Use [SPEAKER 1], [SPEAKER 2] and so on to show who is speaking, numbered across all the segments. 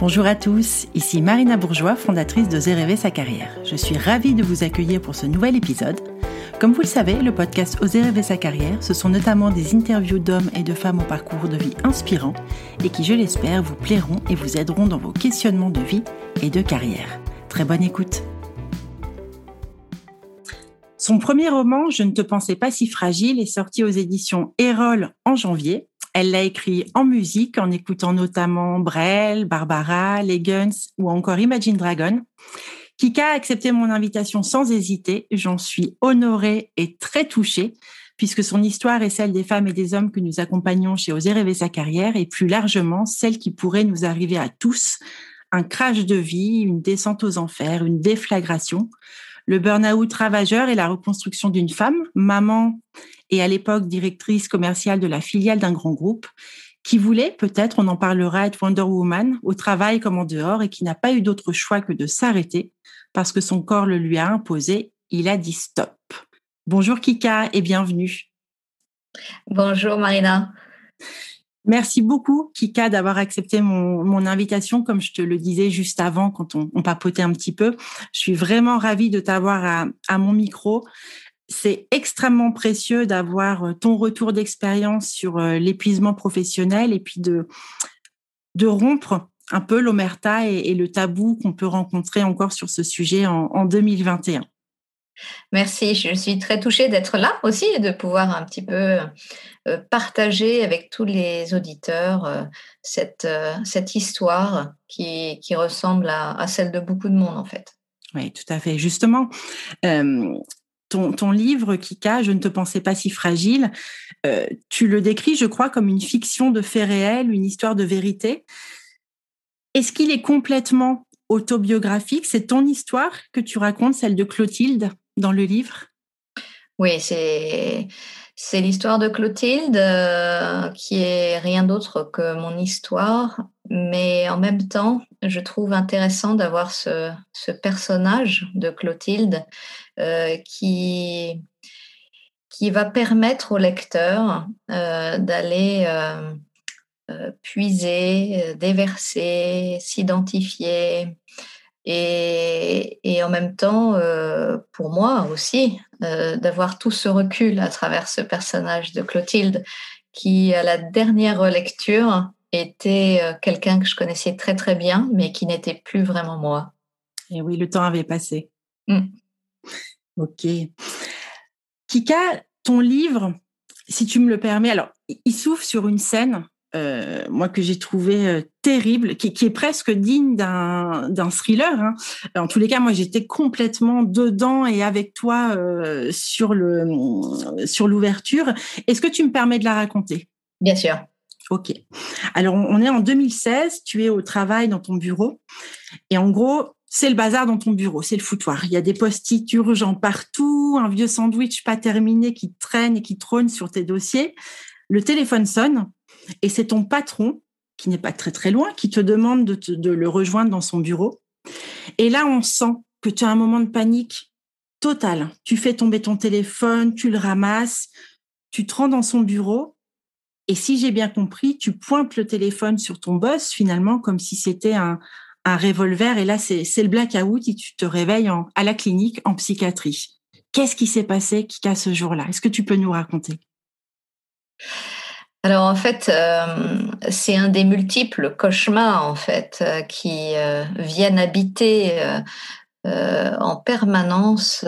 [SPEAKER 1] Bonjour à tous, ici Marina Bourgeois, fondatrice de Rêver sa carrière. Je suis ravie de vous accueillir pour ce nouvel épisode. Comme vous le savez, le podcast Oser rêver sa carrière, ce sont notamment des interviews d'hommes et de femmes au parcours de vie inspirant et qui, je l'espère, vous plairont et vous aideront dans vos questionnements de vie et de carrière. Très bonne écoute. Son premier roman, Je ne te pensais pas si fragile, est sorti aux éditions Erol en janvier. Elle l'a écrit en musique, en écoutant notamment Brel, Barbara, Les Guns ou encore Imagine Dragon. Kika a accepté mon invitation sans hésiter. J'en suis honorée et très touchée, puisque son histoire est celle des femmes et des hommes que nous accompagnons chez Oser rêver sa carrière et plus largement celle qui pourrait nous arriver à tous. Un crash de vie, une descente aux enfers, une déflagration le burn-out ravageur et la reconstruction d'une femme, maman et à l'époque directrice commerciale de la filiale d'un grand groupe, qui voulait, peut-être on en parlera, être Wonder Woman au travail comme en dehors et qui n'a pas eu d'autre choix que de s'arrêter parce que son corps le lui a imposé. Il a dit stop. Bonjour Kika et bienvenue.
[SPEAKER 2] Bonjour Marina.
[SPEAKER 1] Merci beaucoup, Kika, d'avoir accepté mon, invitation. Comme je te le disais juste avant, quand on, papotait un petit peu, je suis vraiment ravie de t'avoir à, mon micro. C'est extrêmement précieux d'avoir euh, ton retour d'expérience sur euh, l'épuisement professionnel et puis de, de rompre un peu l'omerta et, le tabou qu'on peut rencontrer encore sur ce sujet en, en 2021.
[SPEAKER 2] Merci, je suis très touchée d'être là aussi et de pouvoir un petit peu euh, partager avec tous les auditeurs cette, cette histoire qui, qui ressemble à, celle de beaucoup de monde en fait.
[SPEAKER 1] Oui, tout à fait. Justement, ton, livre, Kika, Je ne te pensais pas si fragile, tu le décris, je crois, comme une fiction de faits réels, une histoire de vérité. Est-ce qu'il est complètement autobiographique? C'est ton histoire que tu racontes, celle de Clotilde dans le livre?
[SPEAKER 2] Oui, c'est c'est l'histoire de Clotilde euh, qui est rien d'autre que mon histoire, mais en même temps, je trouve intéressant d'avoir ce, personnage de Clotilde euh, qui va permettre au lecteur euh, d'aller puiser, déverser, s'identifier, et, en même temps, euh, pour moi aussi, euh, d'avoir tout ce recul à travers ce personnage de Clotilde, qui à la dernière lecture était euh, quelqu'un que je connaissais très très bien, mais qui n'était plus vraiment moi.
[SPEAKER 1] Et oui, le temps avait passé. Mm. Ok. Kika, ton livre, si tu me le permets, alors il s'ouvre sur une scène euh, moi que j'ai trouvé euh, terrible, qui, qui, est presque digne d'un, thriller. Hein. En tous les cas, moi j'étais complètement dedans et avec toi euh, sur l'ouverture. Est-ce que tu me permets de la raconter?
[SPEAKER 2] Bien sûr.
[SPEAKER 1] Ok. Alors on est en 2016. Tu es au travail dans ton bureau et en gros c'est le bazar dans ton bureau, c'est le foutoir. Il y a des post-it urgents partout, un vieux sandwich pas terminé qui traîne et qui trône sur tes dossiers. Le téléphone sonne et c'est ton patron, qui n'est pas très très loin, qui te demande de, le rejoindre dans son bureau. Et là, on sent que tu as un moment de panique total. Tu fais tomber ton téléphone, tu le ramasses, tu te rends dans son bureau. Et si j'ai bien compris, tu pointes le téléphone sur ton boss finalement comme si c'était un, revolver. Et là, c'est le blackout et tu te réveilles à la clinique en psychiatrie. Qu'est-ce qui s'est passé qui ce jour-là? Est-ce que tu peux nous raconter?
[SPEAKER 2] Alors en fait, euh, c'est un des multiples cauchemars en fait euh, qui euh, viennent habiter en permanence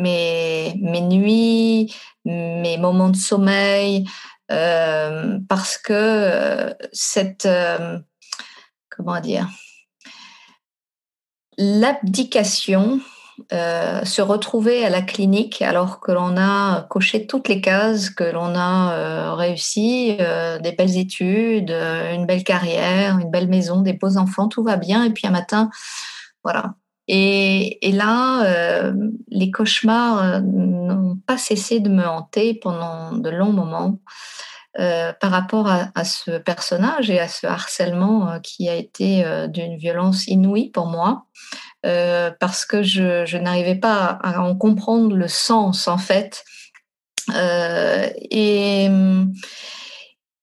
[SPEAKER 2] mes, mes nuits, mes moments de sommeil, parce que cette comment dire l'abdication euh, se retrouver à la clinique alors que l'on a coché toutes les cases, que l'on a euh, réussi, euh, des belles études, une belle carrière, une belle maison, des beaux enfants, tout va bien. Et puis un matin, voilà. Et, là, les cauchemars n'ont pas cessé de me hanter pendant de longs moments. par rapport à, ce personnage et à ce harcèlement qui a été d'une violence inouïe pour moi. Euh, parce que je, n'arrivais pas à, en comprendre le sens en fait. Euh, et,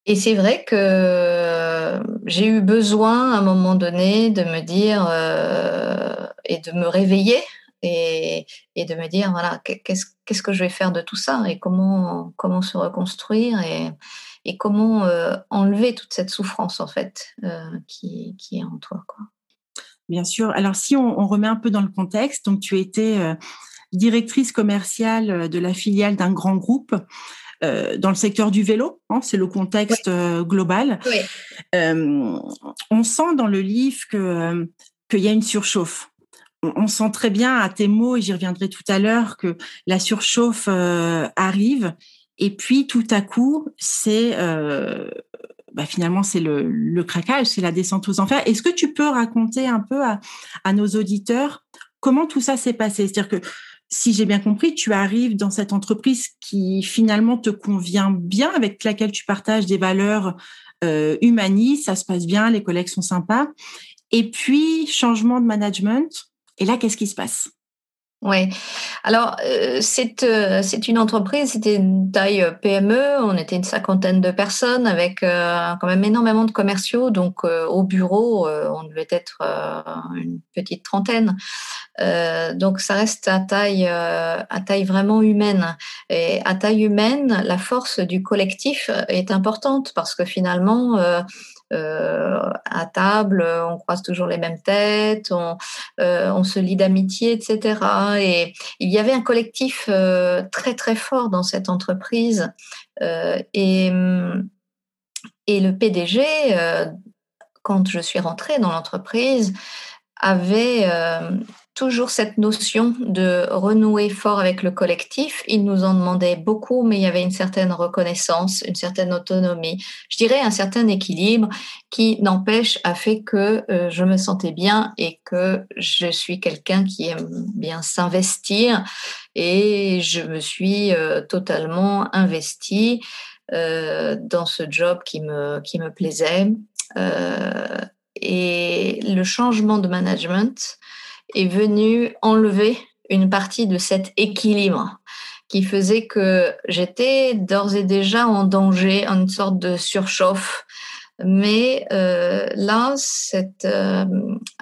[SPEAKER 2] Et c'est vrai que j'ai eu besoin à un moment donné de me dire et de me réveiller et, de me dire voilà qu'est-ce que je vais faire de tout ça et comment comment se reconstruire et, et comment enlever toute cette souffrance en fait qui, qui, est en toi quoi.
[SPEAKER 1] Bien sûr. Alors si on, on, remet un peu dans le contexte, donc tu étais directrice commerciale de la filiale d'un grand groupe. Euh, dans le secteur du vélo, hein, c'est le contexte euh, global. Euh, on sent dans le livre que qu'il y a une surchauffe. On, sent très bien à tes mots, et j'y reviendrai tout à l'heure, que la surchauffe arrive. Et puis tout à coup, c'est bah, finalement c'est le, le, craquage, c'est la descente aux enfers. Est-ce que tu peux raconter un peu à, à nos auditeurs comment tout ça s'est passé? C'est-à-dire que si j'ai bien compris, tu arrives dans cette entreprise qui finalement te convient bien, avec laquelle tu partages des valeurs euh, humanistes, ça se passe bien, les collègues sont sympas. Et puis, changement de management. Et là, qu'est-ce qui se passe?
[SPEAKER 2] Oui. Alors, euh, c'est euh, c'est une entreprise, c'était une taille euh, PME. On était une cinquantaine de personnes avec euh, quand même énormément de commerciaux. Donc, au bureau, on devait être une petite trentaine. donc, ça reste à taille, à taille vraiment humaine. Et à taille humaine, la force du collectif est importante parce que finalement, euh, à table, on croise toujours les mêmes têtes, on, euh, se lie d'amitié, etc. Et il y avait un collectif euh, très très fort dans cette entreprise. et, et le PDG, quand je suis rentrée dans l'entreprise, avait toujours cette notion de renouer fort avec le collectif. Il nous en demandait beaucoup, mais il y avait une certaine reconnaissance, une certaine autonomie, je dirais un certain équilibre qui n'empêche a fait que euh, je me sentais bien et que je suis quelqu'un qui aime bien s'investir et je me suis euh, totalement investie euh, dans ce job qui me, qui me plaisait. et le changement de management, est venu enlever une partie de cet équilibre qui faisait que j'étais d'ores et déjà en danger, une sorte de surchauffe. Mais euh, là, cette euh,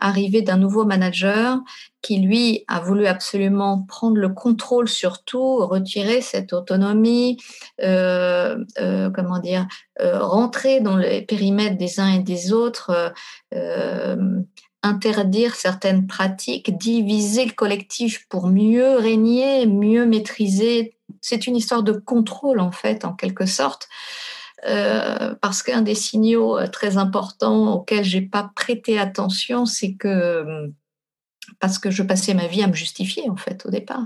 [SPEAKER 2] arrivée d'un nouveau manager qui, lui, a voulu absolument prendre le contrôle sur tout, retirer cette autonomie, euh, comment dire, rentrer dans les périmètres des uns et des autres, interdire certaines pratiques, diviser le collectif pour mieux régner, mieux maîtriser. C'est une histoire de contrôle, en fait, en quelque sorte. Euh, parce qu'un des signaux euh, très importants auxquels j'ai pas prêté attention, c'est que parce que je passais ma vie à me justifier en fait au départ.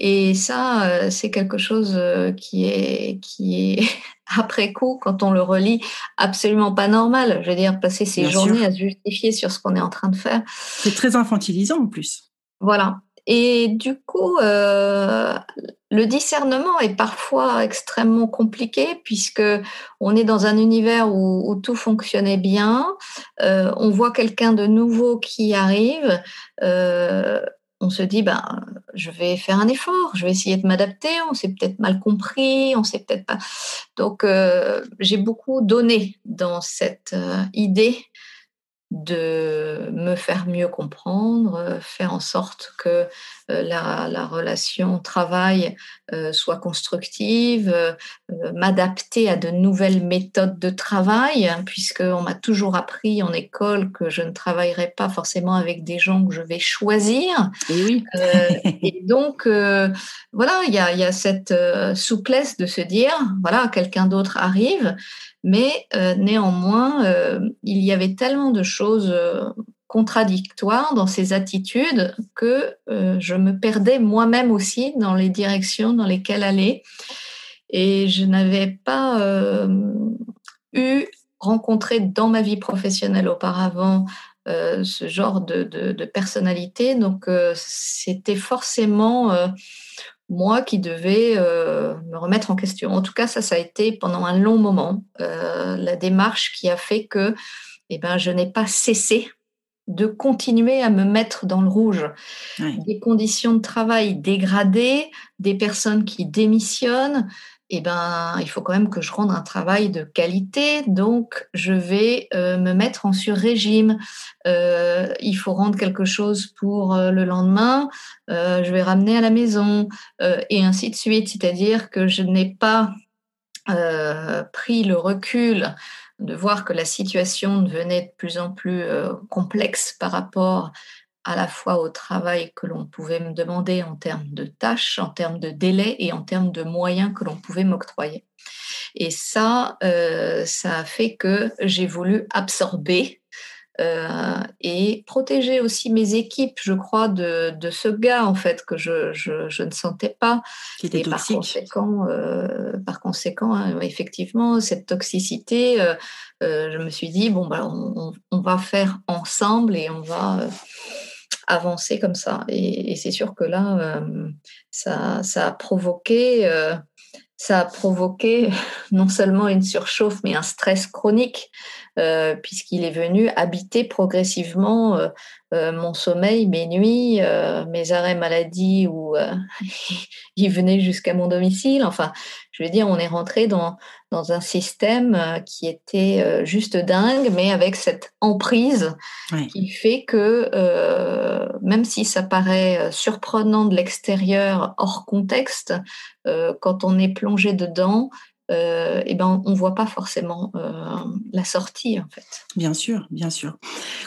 [SPEAKER 2] Et ça, euh, c'est quelque chose euh, qui est, qui est après coup, quand on le relit, absolument pas normal. Je veux dire, passer ses journées à se justifier sur ce qu'on est en train de faire.
[SPEAKER 1] C'est très infantilisant en plus.
[SPEAKER 2] Voilà. Et du coup, euh, le discernement est parfois extrêmement compliqué puisque on est dans un univers où, tout fonctionnait bien. Euh, on voit quelqu'un de nouveau qui arrive. Euh, on se dit, ben, je vais faire un effort, je vais essayer de m'adapter. On s'est peut-être mal compris, on s'est peut-être pas. Donc, j'ai beaucoup donné dans cette idée de me faire mieux comprendre, euh, faire en sorte que euh, la, relation travail euh, soit constructive, m'adapter à de nouvelles méthodes de travail, hein, puisqu'on m'a toujours appris en école que je ne travaillerai pas forcément avec des gens que je vais choisir.
[SPEAKER 1] Et oui.
[SPEAKER 2] et donc, voilà, il y a, y a, cette souplesse de se dire, voilà, quelqu'un d'autre arrive. Mais euh, néanmoins, euh, il y avait tellement de choses euh, contradictoires dans ces attitudes que je me perdais moi-même aussi dans les directions dans lesquelles aller. Et je n'avais pas eu rencontré dans ma vie professionnelle auparavant ce genre de, personnalité. Donc, c'était forcément moi qui devais euh, me remettre en question. En tout cas, ça, ça a été pendant un long moment euh, la démarche qui a fait que eh ben, je n'ai pas cessé de continuer à me mettre dans le rouge. Des conditions de travail dégradées, des personnes qui démissionnent, eh ben, il faut quand même que je rende un travail de qualité, donc je vais euh, me mettre en sur-régime. Euh, il faut rendre quelque chose pour euh, le lendemain, je vais ramener à la maison, et ainsi de suite. C'est-à-dire que je n'ai pas pris le recul de voir que la situation devenait de plus en plus complexe par rapport à la fois au travail que l'on pouvait me demander en termes de tâches, en termes de délais et en termes de moyens que l'on pouvait m'octroyer. Et ça, euh, ça a fait que j'ai voulu absorber euh, et protéger aussi mes équipes, je crois, de, ce gars en fait que je, je, ne sentais pas.
[SPEAKER 1] Qui était
[SPEAKER 2] et par conséquent, euh, par conséquent, hein, effectivement, cette toxicité, je me suis dit bon bah on, on, va faire ensemble et on va avancer comme ça. Et, c'est sûr que là, euh, ça, a provoqué, euh, ça a provoqué non seulement une surchauffe, mais un stress chronique, euh, puisqu'il est venu habiter progressivement mon sommeil, mes nuits, mes arrêts maladie, où il venait jusqu'à mon domicile. Enfin, je veux dire, on est rentré dans, dans un système euh, qui était euh, juste dingue, mais avec cette emprise qui fait que euh, même si ça paraît surprenant de l'extérieur, hors contexte, quand on est plongé dedans, euh, eh ben, on ne voit pas forcément euh, la sortie, en fait.
[SPEAKER 1] Bien sûr, bien sûr.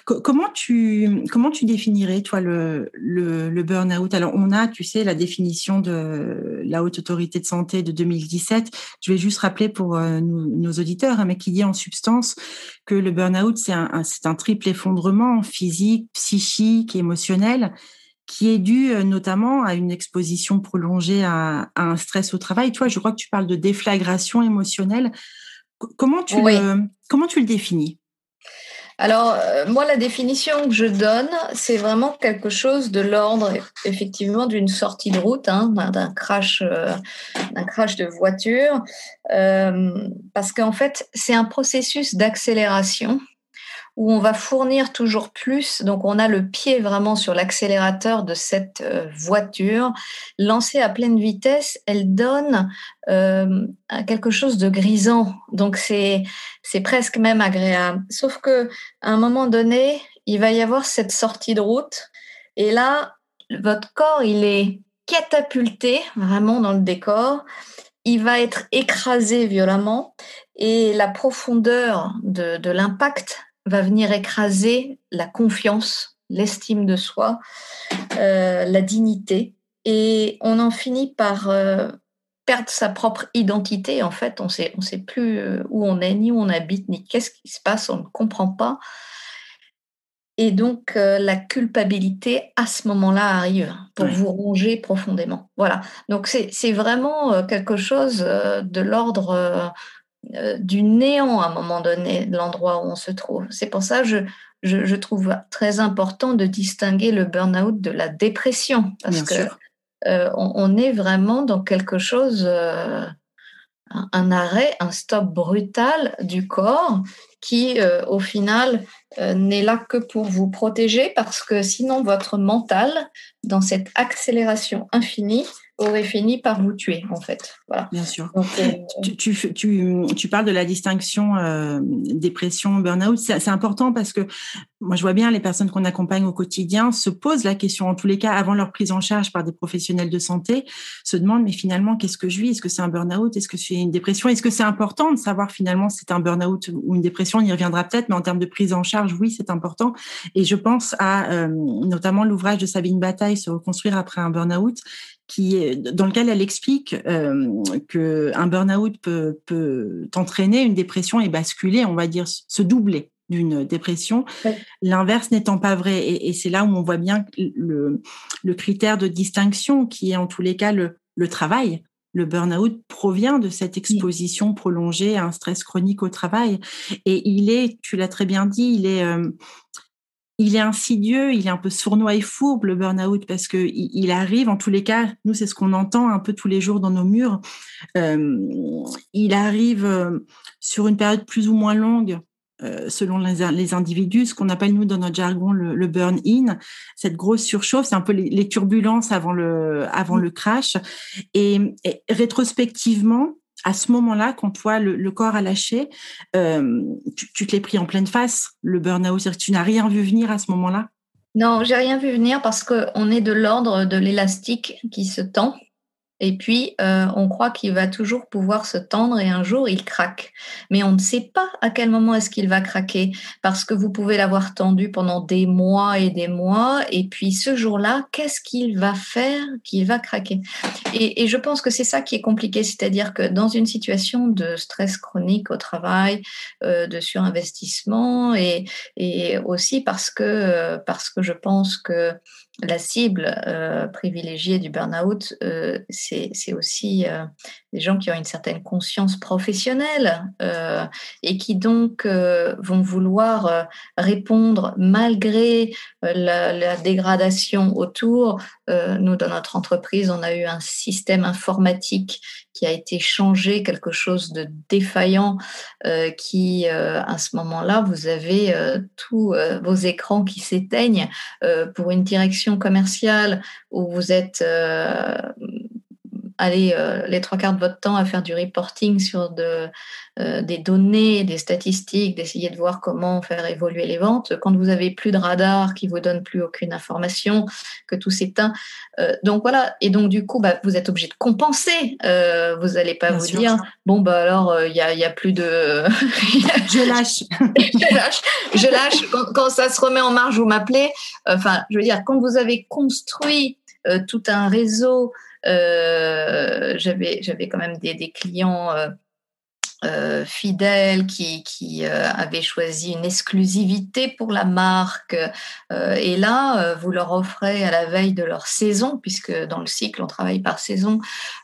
[SPEAKER 1] comment, tu, comment tu définirais, toi, le, le, burn-out? Alors, on a, tu sais, la définition de la Haute Autorité de Santé de 2017. Je vais juste rappeler pour euh, nos, auditeurs, hein, mais qui dit en substance que le burn-out, c'est un, un triple effondrement physique, psychique émotionnel qui est dû euh, notamment à une exposition prolongée à, un stress au travail. Toi, je crois que tu parles de déflagration émotionnelle. Comment tu, le, comment tu le définis?
[SPEAKER 2] Alors, euh, moi, la définition que je donne, c'est vraiment quelque chose de l'ordre, effectivement, d'une sortie de route, hein, d'un crash, euh, d'un crash de voiture, parce qu'en fait, c'est un processus d'accélération où on va fournir toujours plus. Donc, on a le pied vraiment sur l'accélérateur de cette euh, voiture. Lancée à pleine vitesse, elle donne euh, quelque chose de grisant. Donc, c'est, c'est presque même agréable. Sauf que à un moment donné, il va y avoir cette sortie de route. Et là, votre corps, il est catapulté vraiment dans le décor. Il va être écrasé violemment et la profondeur de, de l'impact va venir écraser la confiance, l'estime de soi, euh, la dignité. Et on en finit par euh, perdre sa propre identité. En fait, on sait, on sait plus euh, où on est, ni où on habite, ni qu'est-ce qui se passe, on ne comprend pas. Et donc, la culpabilité, à ce moment-là, arrive pour vous ronger profondément. Voilà. Donc, c'est vraiment quelque chose de l'ordre du néant à un moment donné de l'endroit où on se trouve. C'est pour ça que je, je, trouve très important de distinguer le burn-out de la dépression, parce qu'on euh, on, est vraiment dans quelque chose, euh, un, arrêt, un stop brutal du corps qui, au final, n'est là que pour vous protéger, parce que sinon votre mental, dans cette accélération infinie, aurait fini par vous tuer, en fait. Voilà.
[SPEAKER 1] Bien sûr. Euh, tu, tu, tu, tu, parles de la distinction euh, dépression, burn-out. C'est important parce que moi, je vois bien les personnes qu'on accompagne au quotidien se posent la question, en tous les cas, avant leur prise en charge par des professionnels de santé, se demandent, mais finalement, qu'est-ce que je vis? Est-ce que c'est un burn-out? Est-ce que c'est une dépression? Est-ce que c'est important de savoir finalement si c'est un burn-out ou une dépression? On y reviendra peut-être, mais en termes de prise en charge, oui, c'est important. Et je pense à euh, notamment l'ouvrage de Sabine Bataille, Se reconstruire après un burn-out, qui, dans lequel elle explique euh, que un burn-out peut, peut entraîner une dépression et basculer, on va dire, se doubler d'une dépression, l'inverse n'étant pas vrai. Et, c'est là où on voit bien le, le, critère de distinction qui est en tous les cas le, le travail. Le burn-out provient de cette exposition prolongée à un stress chronique au travail. Et il est, tu l'as très bien dit, il est, euh, il est insidieux, il est un peu sournois et fourbe le burn-out parce que il, arrive, en tous les cas, nous c'est ce qu'on entend un peu tous les jours dans nos murs. Euh, il arrive euh, sur une période plus ou moins longue selon les, individus, ce qu'on appelle nous dans notre jargon le, burn-in, cette grosse surchauffe, c'est un peu les, turbulences avant le, avant mmh. le crash. Et, rétrospectivement, à ce moment-là, quand toi, le, corps a lâché, tu, tu te l'es pris en pleine face, le burn-out, tu n'as rien vu venir à ce moment-là?
[SPEAKER 2] Non, j'ai rien vu venir parce qu'on est de l'ordre de l'élastique qui se tend. Et puis, euh, on croit qu'il va toujours pouvoir se tendre et un jour, il craque. Mais on ne sait pas à quel moment est-ce qu'il va craquer parce que vous pouvez l'avoir tendu pendant des mois et des mois. Et puis, ce jour-là, qu'est-ce qu'il va faire qu'il va craquer? Et, je pense que c'est ça qui est compliqué. C'est-à-dire que dans une situation de stress chronique au travail, euh, de surinvestissement et, et aussi parce que, parce que je pense que la cible euh, privilégiée du burn-out, euh, c'est aussi euh, des gens qui ont une certaine conscience professionnelle et qui donc vont vouloir répondre malgré la, dégradation autour. nous, dans notre entreprise, on a eu un système informatique qui a été changé, quelque chose de défaillant, qui, à ce moment-là, vous avez tous vos écrans qui s'éteignent pour une direction commerciale où vous êtes allez les trois quarts de votre temps à faire du reporting sur de, euh, des données, des statistiques, d'essayer de voir comment faire évoluer les ventes. Quand vous avez plus de radar qui vous donne plus aucune information, que tout s'éteint. Euh, donc voilà. Et donc du coup, bah, vous êtes obligé de compenser. Euh, vous n'allez pas vous dire bon bah alors il y a, y, a, plus de.
[SPEAKER 1] je lâche.
[SPEAKER 2] je lâche. Je lâche. Quand, quand, ça se remet en marche, vous m'appelez. Enfin, je veux dire, quand vous avez construit tout un réseau. J'avais j'avais quand même des, des clients euh, fidèles qui, euh, avaient choisi une exclusivité pour la marque. Euh, et là, vous leur offrez à la veille de leur saison, puisque dans le cycle, on travaille par saison,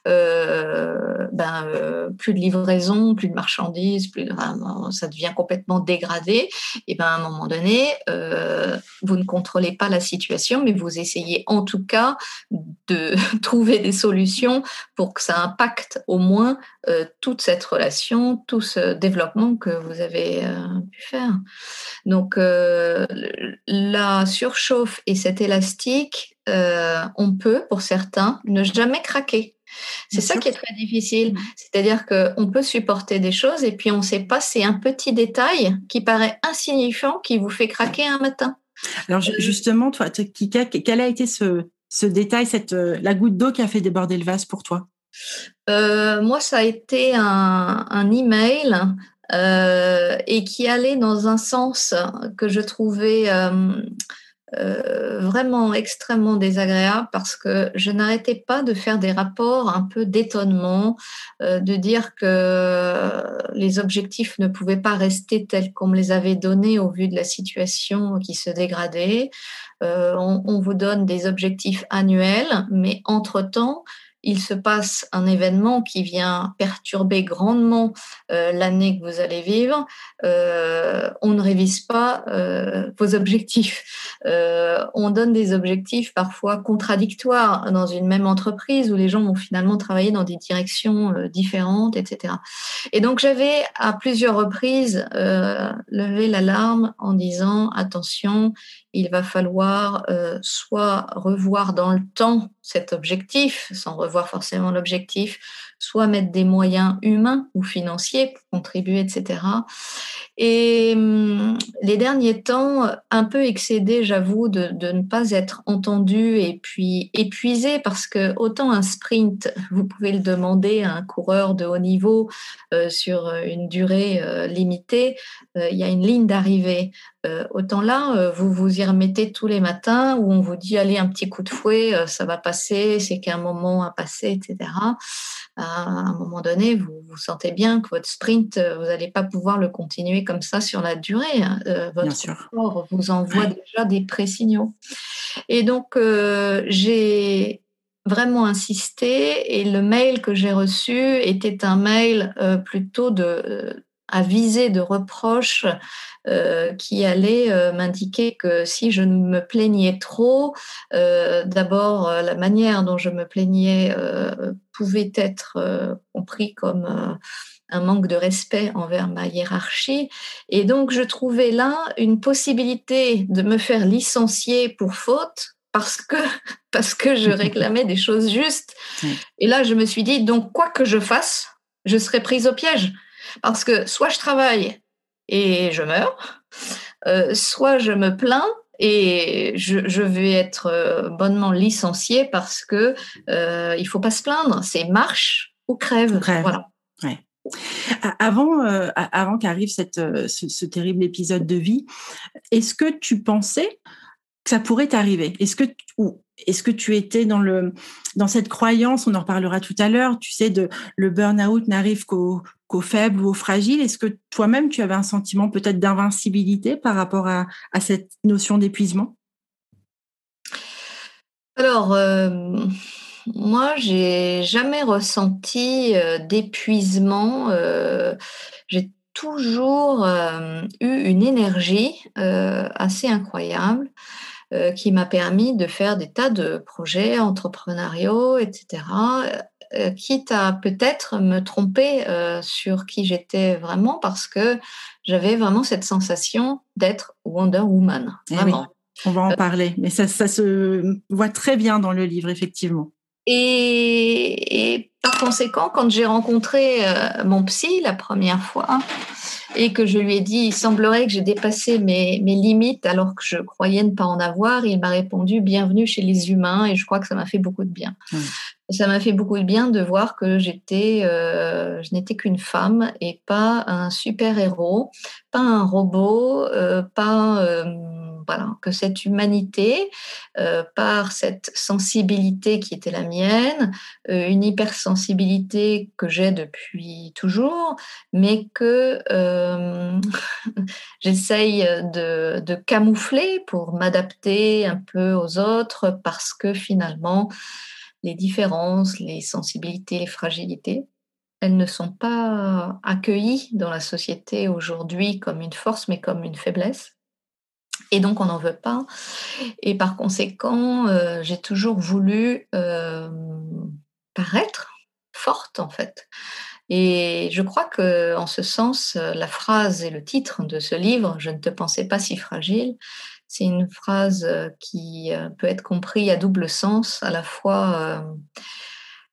[SPEAKER 2] ben, plus de livraison, plus de marchandises, plus de, ça devient complètement dégradé. Et ben, à un moment donné, vous ne contrôlez pas la situation, mais vous essayez en tout cas de trouver des solutions pour que ça impacte au moins toute cette relation tout ce développement que vous avez euh, pu faire. Donc, euh, la surchauffe et cet élastique, euh, on peut, pour certains, ne jamais craquer. C'est ça qui est très difficile. Mmh. C'est-à-dire qu'on peut supporter des choses et puis on ne sait pas, c'est un petit détail qui paraît insignifiant qui vous fait craquer un matin.
[SPEAKER 1] Alors justement, toi, Kika, quel a été ce, ce détail, cette, la goutte d'eau qui a fait déborder le vase pour toi?
[SPEAKER 2] Euh, moi, ça a été un, un email euh, et qui allait dans un sens que je trouvais euh, vraiment extrêmement désagréable parce que je n'arrêtais pas de faire des rapports un peu d'étonnement, de dire que les objectifs ne pouvaient pas rester tels qu'on me les avait donnés au vu de la situation qui se dégradait. On, on, vous donne des objectifs annuels, mais entre-temps, il se passe un événement qui vient perturber grandement euh, l'année que vous allez vivre, euh, on ne révise pas euh, vos objectifs. on donne des objectifs parfois contradictoires dans une même entreprise où les gens vont finalement travailler dans des directions différentes, etc. Et donc j'avais à plusieurs reprises levé l'alarme en disant attention, il va falloir euh, soit revoir dans le temps cet objectif, sans revoir forcément l'objectif, soit mettre des moyens humains ou financiers pour contribuer, etc. Et hum, les derniers temps, un peu excédé, j'avoue, de, ne pas être entendu et puis épuisé parce que autant un sprint, vous pouvez le demander à un coureur de haut niveau euh, sur une durée euh, limitée, euh, il y a une ligne d'arrivée. autant là, vous vous y remettez tous les matins où on vous dit allez un petit coup de fouet, ça va passer, c'est qu'un moment à passer, etc un moment donné, vous, vous sentez bien que votre sprint, euh, vous n'allez pas pouvoir le continuer comme ça sur la durée. Hein. Euh, votre corps vous envoie déjà des pré-signaux. Et donc, euh, j'ai vraiment insisté et le mail que j'ai reçu était un mail plutôt de visée de reproches euh, qui allait euh, m'indiquer que si je me plaignais trop, euh, d'abord la manière dont je me plaignais pouvait être compris comme un manque de respect envers ma hiérarchie. Et donc, je trouvais là une possibilité de me faire licencier pour faute parce que, parce que je réclamais des choses justes. Et là, je me suis dit, donc, quoi que je fasse, je serai prise au piège. Parce que soit je travaille et je meurs, euh, soit je me plains et je, vais être euh, bonnement licenciée parce que euh, il faut pas se plaindre, c'est marche ou crève. Voilà.
[SPEAKER 1] Avant, euh, avant qu'arrive cette, ce, terrible épisode de vie, est-ce que tu pensais que ça pourrait t'arriver? Est-ce que, est-ce que tu étais dans, cette croyance, on en reparlera tout à l'heure, tu sais, le burn-out n'arrive qu'aux faibles ou aux fragiles Est-ce que toi-même, tu avais un sentiment peut-être d'invincibilité par rapport à, cette notion d'épuisement?
[SPEAKER 2] Alors, euh, moi, j'ai jamais ressenti euh, d'épuisement. Euh, j'ai toujours eu une énergie assez incroyable. Euh, qui m'a permis de faire des tas de projets entrepreneuriaux, etc. Euh, quitte à peut-être me tromper euh, sur qui j'étais vraiment parce que j'avais vraiment cette sensation d'être Wonder Woman. Eh vraiment.
[SPEAKER 1] On va en parler, mais ça, ça se voit très bien dans le livre, effectivement.
[SPEAKER 2] Et, et par conséquent, quand j'ai rencontré mon psy la première fois, et que je lui ai dit, il semblerait que j'ai dépassé mes, mes, limites alors que je croyais ne pas en avoir. il m'a répondu, bienvenue chez les humains, et je crois que ça m'a fait beaucoup de bien. Ça m'a fait beaucoup de bien de voir que j'étais, euh, je n'étais qu'une femme et pas un super héros, pas un robot, euh, pas euh, que cette humanité, euh, par cette sensibilité qui était la mienne, euh, une hypersensibilité que j'ai depuis toujours, mais que euh, j'essaye de, camoufler pour m'adapter un peu aux autres, parce que finalement, les différences, les sensibilités, les fragilités, elles ne sont pas accueillies dans la société aujourd'hui comme une force, mais comme une faiblesse. Et donc, on n'en veut pas. Et par conséquent, euh, j'ai toujours voulu euh, paraître forte, en fait. Et je crois que, en ce sens, la phrase et le titre de ce livre, Je ne te pensais pas si fragile, c'est une phrase qui euh, peut être comprise à double sens, à la fois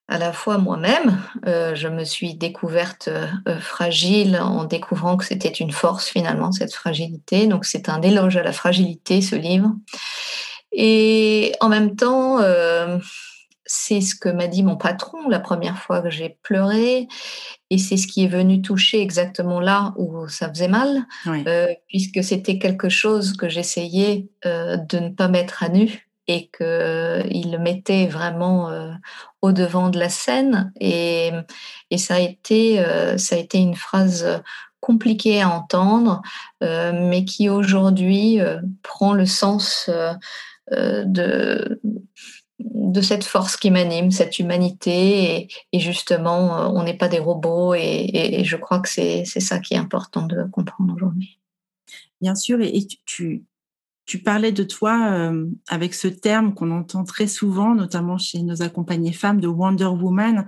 [SPEAKER 2] à la fois moi-même, euh, je me suis découverte euh, fragile en découvrant que c'était une force finalement, cette fragilité. Donc c'est un éloge à la fragilité, ce livre. Et en même temps, euh, c'est ce que m'a dit mon patron la première fois que j'ai pleuré. Et c'est ce qui est venu toucher exactement là où ça faisait mal, puisque c'était quelque chose que j'essayais de ne pas mettre à nu et qu'il le mettait vraiment euh, au devant de la scène. Et, et ça, a été, euh, ça a été une phrase compliquée à entendre, euh, mais qui aujourd'hui prend le sens de, de cette force qui m'anime, cette humanité. Et, justement, on n'est pas des robots. Et, et je crois que c'est ça qui est important de comprendre aujourd'hui.
[SPEAKER 1] Bien sûr, et, tu, tu parlais de toi euh, avec ce terme qu'on entend très souvent, notamment chez nos accompagnées femmes, de Wonder Woman.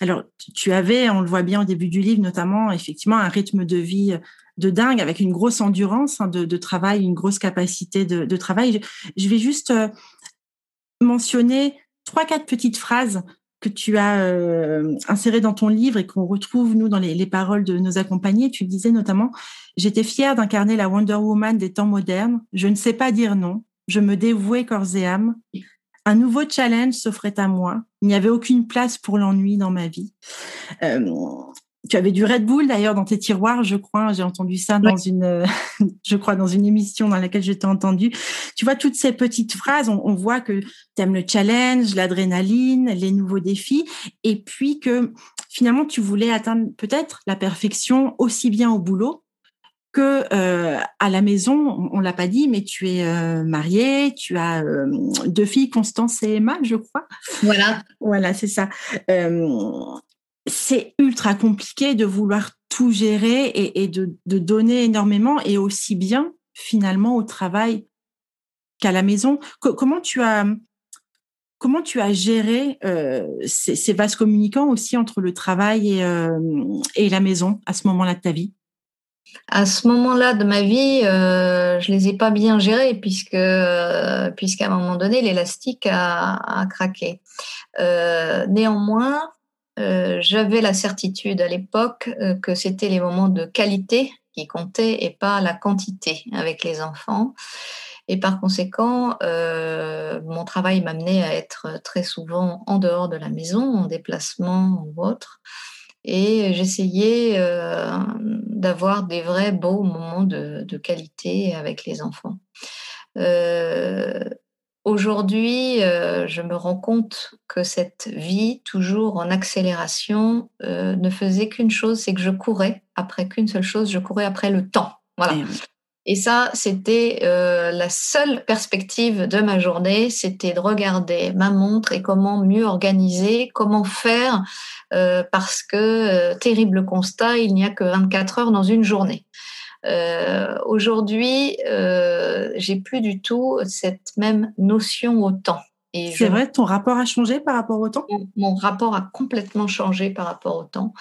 [SPEAKER 1] Alors, tu avais, on le voit bien au début du livre, notamment effectivement un rythme de vie de dingue, avec une grosse endurance hein, de, travail, une grosse capacité de, travail. Je, vais juste euh, mentionner trois, quatre petites phrases que tu as euh, inséré dans ton livre et qu'on retrouve, nous, dans les, paroles de nos accompagnés. Tu disais notamment, j'étais fière d'incarner la Wonder Woman des temps modernes. Je ne sais pas dire non. Je me dévouais corps et âme. Un nouveau challenge s'offrait à moi. Il n'y avait aucune place pour l'ennui dans ma vie. Euh, tu avais du Red Bull d'ailleurs dans tes tiroirs, je crois. J'ai entendu ça dans une, je crois, dans une émission dans laquelle je t'ai entendu. Tu vois, toutes ces petites phrases, on, voit que tu aimes le challenge, l'adrénaline, les nouveaux défis, et puis que finalement, tu voulais atteindre peut-être la perfection aussi bien au boulot que euh, à la maison. On, l'a pas dit, mais tu es euh, mariée, tu as euh, deux filles, Constance et Emma, je crois.
[SPEAKER 2] Voilà.
[SPEAKER 1] Voilà, c'est ça c'est ultra compliqué de vouloir tout gérer et, de, donner énormément et aussi bien finalement au travail qu'à la maison. comment tu as comment tu as géré euh, ces, vases communicants aussi entre le travail et, euh, et la maison à ce moment-là de ta vie?
[SPEAKER 2] À ce moment-là de ma vie, euh, je les ai pas bien gérés puisque puisqu'à un moment donné l'élastique a, a, craqué. Euh, néanmoins, euh, j'avais la certitude à l'époque euh, que c'était les moments de qualité qui comptaient et pas la quantité avec les enfants. Et par conséquent, euh, mon travail m'amenait à être très souvent en dehors de la maison, en déplacement ou autre. Et j'essayais d'avoir des vrais beaux moments de, de, qualité avec les enfants. Aujourd'hui, euh, je me rends compte que cette vie, toujours en accélération, euh, ne faisait qu'une chose, c'est que je courais après qu'une seule chose, je courais après le temps. Voilà. Et, ça, c'était euh, la seule perspective de ma journée, c'était de regarder ma montre et comment mieux organiser, comment faire, parce que terrible constat, il n'y a que 24 heures dans une journée. Euh, Aujourd'hui, euh, j'ai plus du tout cette même notion au temps.
[SPEAKER 1] C'est vrai, ton rapport a changé par rapport au temps?
[SPEAKER 2] Mon, rapport a complètement changé par rapport au temps.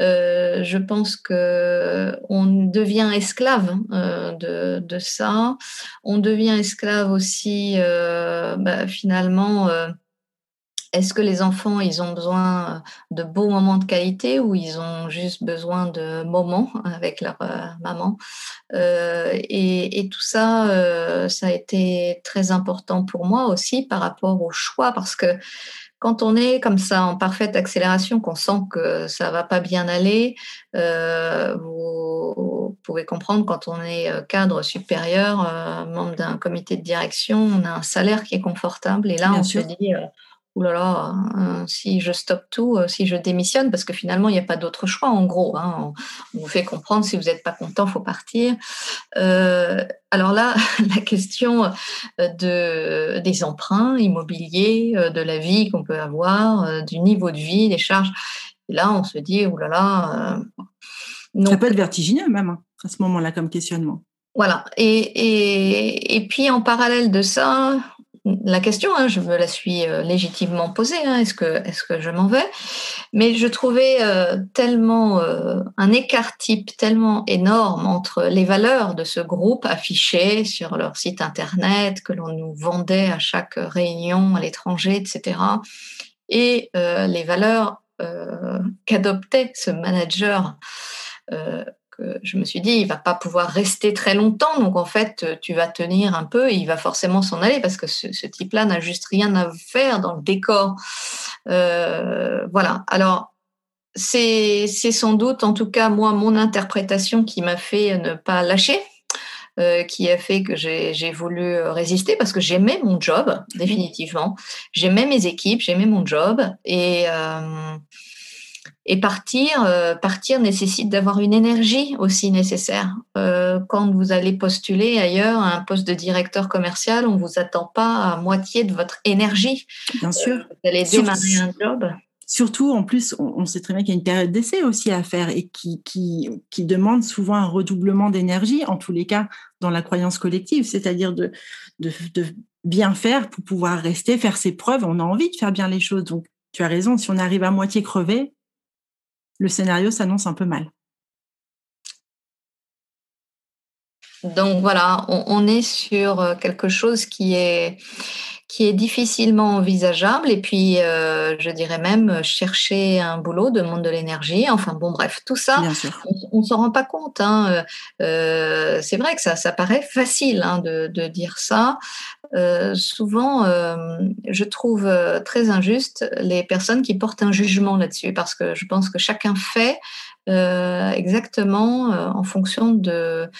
[SPEAKER 2] Euh, je pense que on devient esclave euh, de, de, ça. On devient esclave aussi, euh, bah, finalement est-ce que les enfants, ils ont besoin de beaux moments de qualité ou ils ont juste besoin de moments avec leur euh, maman? Euh, et, tout ça, euh, ça a été très important pour moi aussi par rapport au choix parce que quand on est comme ça en parfaite accélération, qu'on sent que ça va pas bien aller, vous, pouvez comprendre quand on est cadre supérieur, membre d'un comité de direction, on a un salaire qui est confortable et là on se dit Ouh là là, euh, si je stoppe tout, euh, si je démissionne, parce que finalement, il n'y a pas d'autre choix, en gros. Hein, on, vous fait comprendre, si vous n'êtes pas content, il faut partir. Euh, alors là, la question de, des emprunts immobiliers, de la vie qu'on peut avoir, du niveau de vie, des charges, là, on se dit, ouh là là.
[SPEAKER 1] ça peut être vertigineux même, hein, à ce moment-là, comme questionnement.
[SPEAKER 2] Voilà. Et, et, et puis, en parallèle de ça, la question, hein, je me la suis euh, légitimement posée, hein, est-ce que, je m'en vais? Mais je trouvais euh, tellement euh, un écart type tellement énorme entre les valeurs de ce groupe affichées sur leur site internet, que l'on nous vendait à chaque réunion à l'étranger, etc., et les valeurs qu'adoptait ce manager je me suis dit, il va pas pouvoir rester très longtemps, donc en fait, tu vas tenir un peu et il va forcément s'en aller parce que ce, type-là n'a juste rien à faire dans le décor. Euh, voilà. Alors, c'est sans doute, en tout cas, moi, mon interprétation qui m'a fait ne pas lâcher. Euh, qui a fait que j'ai voulu résister parce que j'aimais mon job, définitivement. J'aimais mes équipes, j'aimais mon job. Et, euh, et partir, euh, partir nécessite d'avoir une énergie aussi nécessaire. Euh, quand vous allez postuler ailleurs à un poste de directeur commercial, on vous attend pas à moitié de votre énergie.
[SPEAKER 1] Bien sûr.
[SPEAKER 2] Euh, vous allez démarrer un job.
[SPEAKER 1] Surtout, en plus, on, sait très bien qu'il y a une période d'essai aussi à faire et qui, qui, qui demande souvent un redoublement d'énergie, en tous les cas, dans la croyance collective, c'est-à-dire de, de, de bien faire pour pouvoir rester, faire ses preuves. On a envie de faire bien les choses. Donc, tu as raison, si on arrive à moitié crevé, le scénario s'annonce un peu mal.
[SPEAKER 2] Donc voilà, on, est sur euh, quelque chose qui est qui est difficilement envisageable et puis euh, je dirais même chercher un boulot demande de l'énergie enfin bon bref tout ça on, ne s'en rend pas compte hein. euh, c'est vrai que ça ça paraît facile hein, de, de, dire ça souvent je trouve très injuste les personnes qui portent un jugement là-dessus parce que je pense que chacun fait exactement en fonction de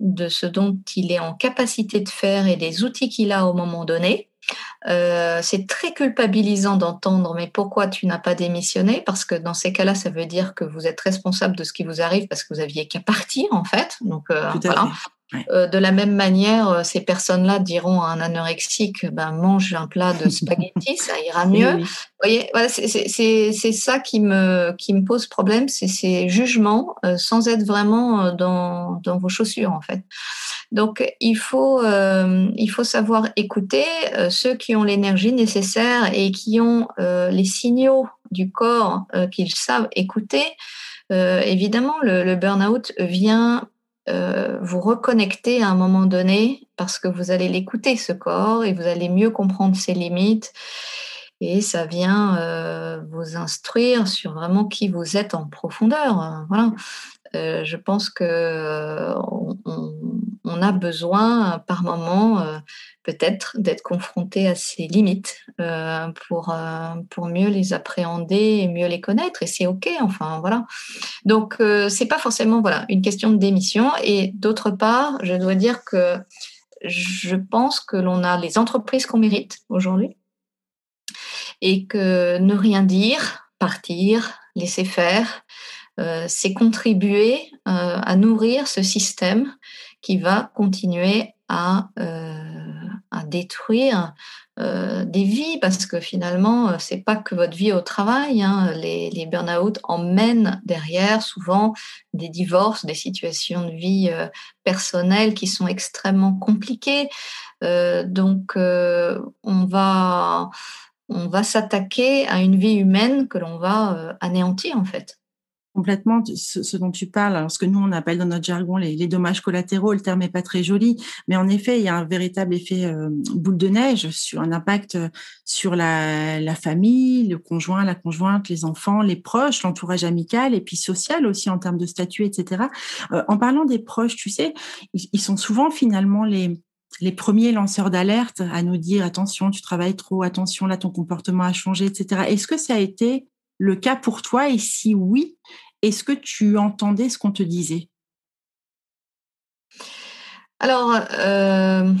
[SPEAKER 2] de ce dont il est en capacité de faire et des outils qu'il a au moment donné. Euh, c'est très culpabilisant d'entendre mais pourquoi tu n'as pas démissionné? Parce que dans ces cas-là, ça veut dire que vous êtes responsable de ce qui vous arrive parce que vous aviez qu'à partir en fait. Donc euh, voilà. De la même manière, ces personnes-là diront à un anorexique, ben, mange un plat de spaghettis, ça ira mieux. Vous voyez, voilà, c'est ça qui me, qui me pose problème, c'est ces jugements sans être vraiment dans, dans vos chaussures, en fait. Donc, il faut, euh, il faut savoir écouter euh, ceux qui ont l'énergie nécessaire et qui ont euh, les signaux du corps qu'ils savent écouter. évidemment, le, le burn-out vient vous reconnecter à un moment donné parce que vous allez l'écouter, ce corps, et vous allez mieux comprendre ses limites. Et ça vient vous instruire sur vraiment qui vous êtes en profondeur. Voilà. Euh, je pense que euh, a besoin par moment euh, peut-être d'être confronté à ses limites pour pour mieux les appréhender et mieux les connaître. Et c'est ok enfin voilà. Donc c'est pas forcément voilà une question de démission. Et d'autre part je dois dire que je pense que l'on a les entreprises qu'on mérite aujourd'hui et que ne rien dire partir laisser faire euh, c'est contribuer euh, à nourrir ce système qui va continuer à, euh, détruire des vies. Parce que finalement c'est pas que votre vie au travail hein. les, les burn-out emmènent derrière souvent des divorces des situations de vie personnelles qui sont extrêmement compliquées. Donc on va on va s'attaquer à une vie humaine que l'on va anéantir en fait
[SPEAKER 1] complètement ce, dont tu parles, alors ce que nous on appelle dans notre jargon les, dommages collatéraux, le terme est pas très joli, mais en effet il y a un véritable effet euh, boule de neige sur un impact euh, sur la, famille, le conjoint, la conjointe, les enfants, les proches, l'entourage amical et puis social aussi en termes de statut, etc. Euh, en parlant des proches, tu sais, ils, sont souvent finalement les premiers lanceurs d'alerte à nous dire attention, tu travailles trop, attention, là ton comportement a changé, etc. Est-ce que ça a été le cas pour toi? Et si oui, est-ce que tu entendais ce qu'on te disait?
[SPEAKER 2] Alors, euh,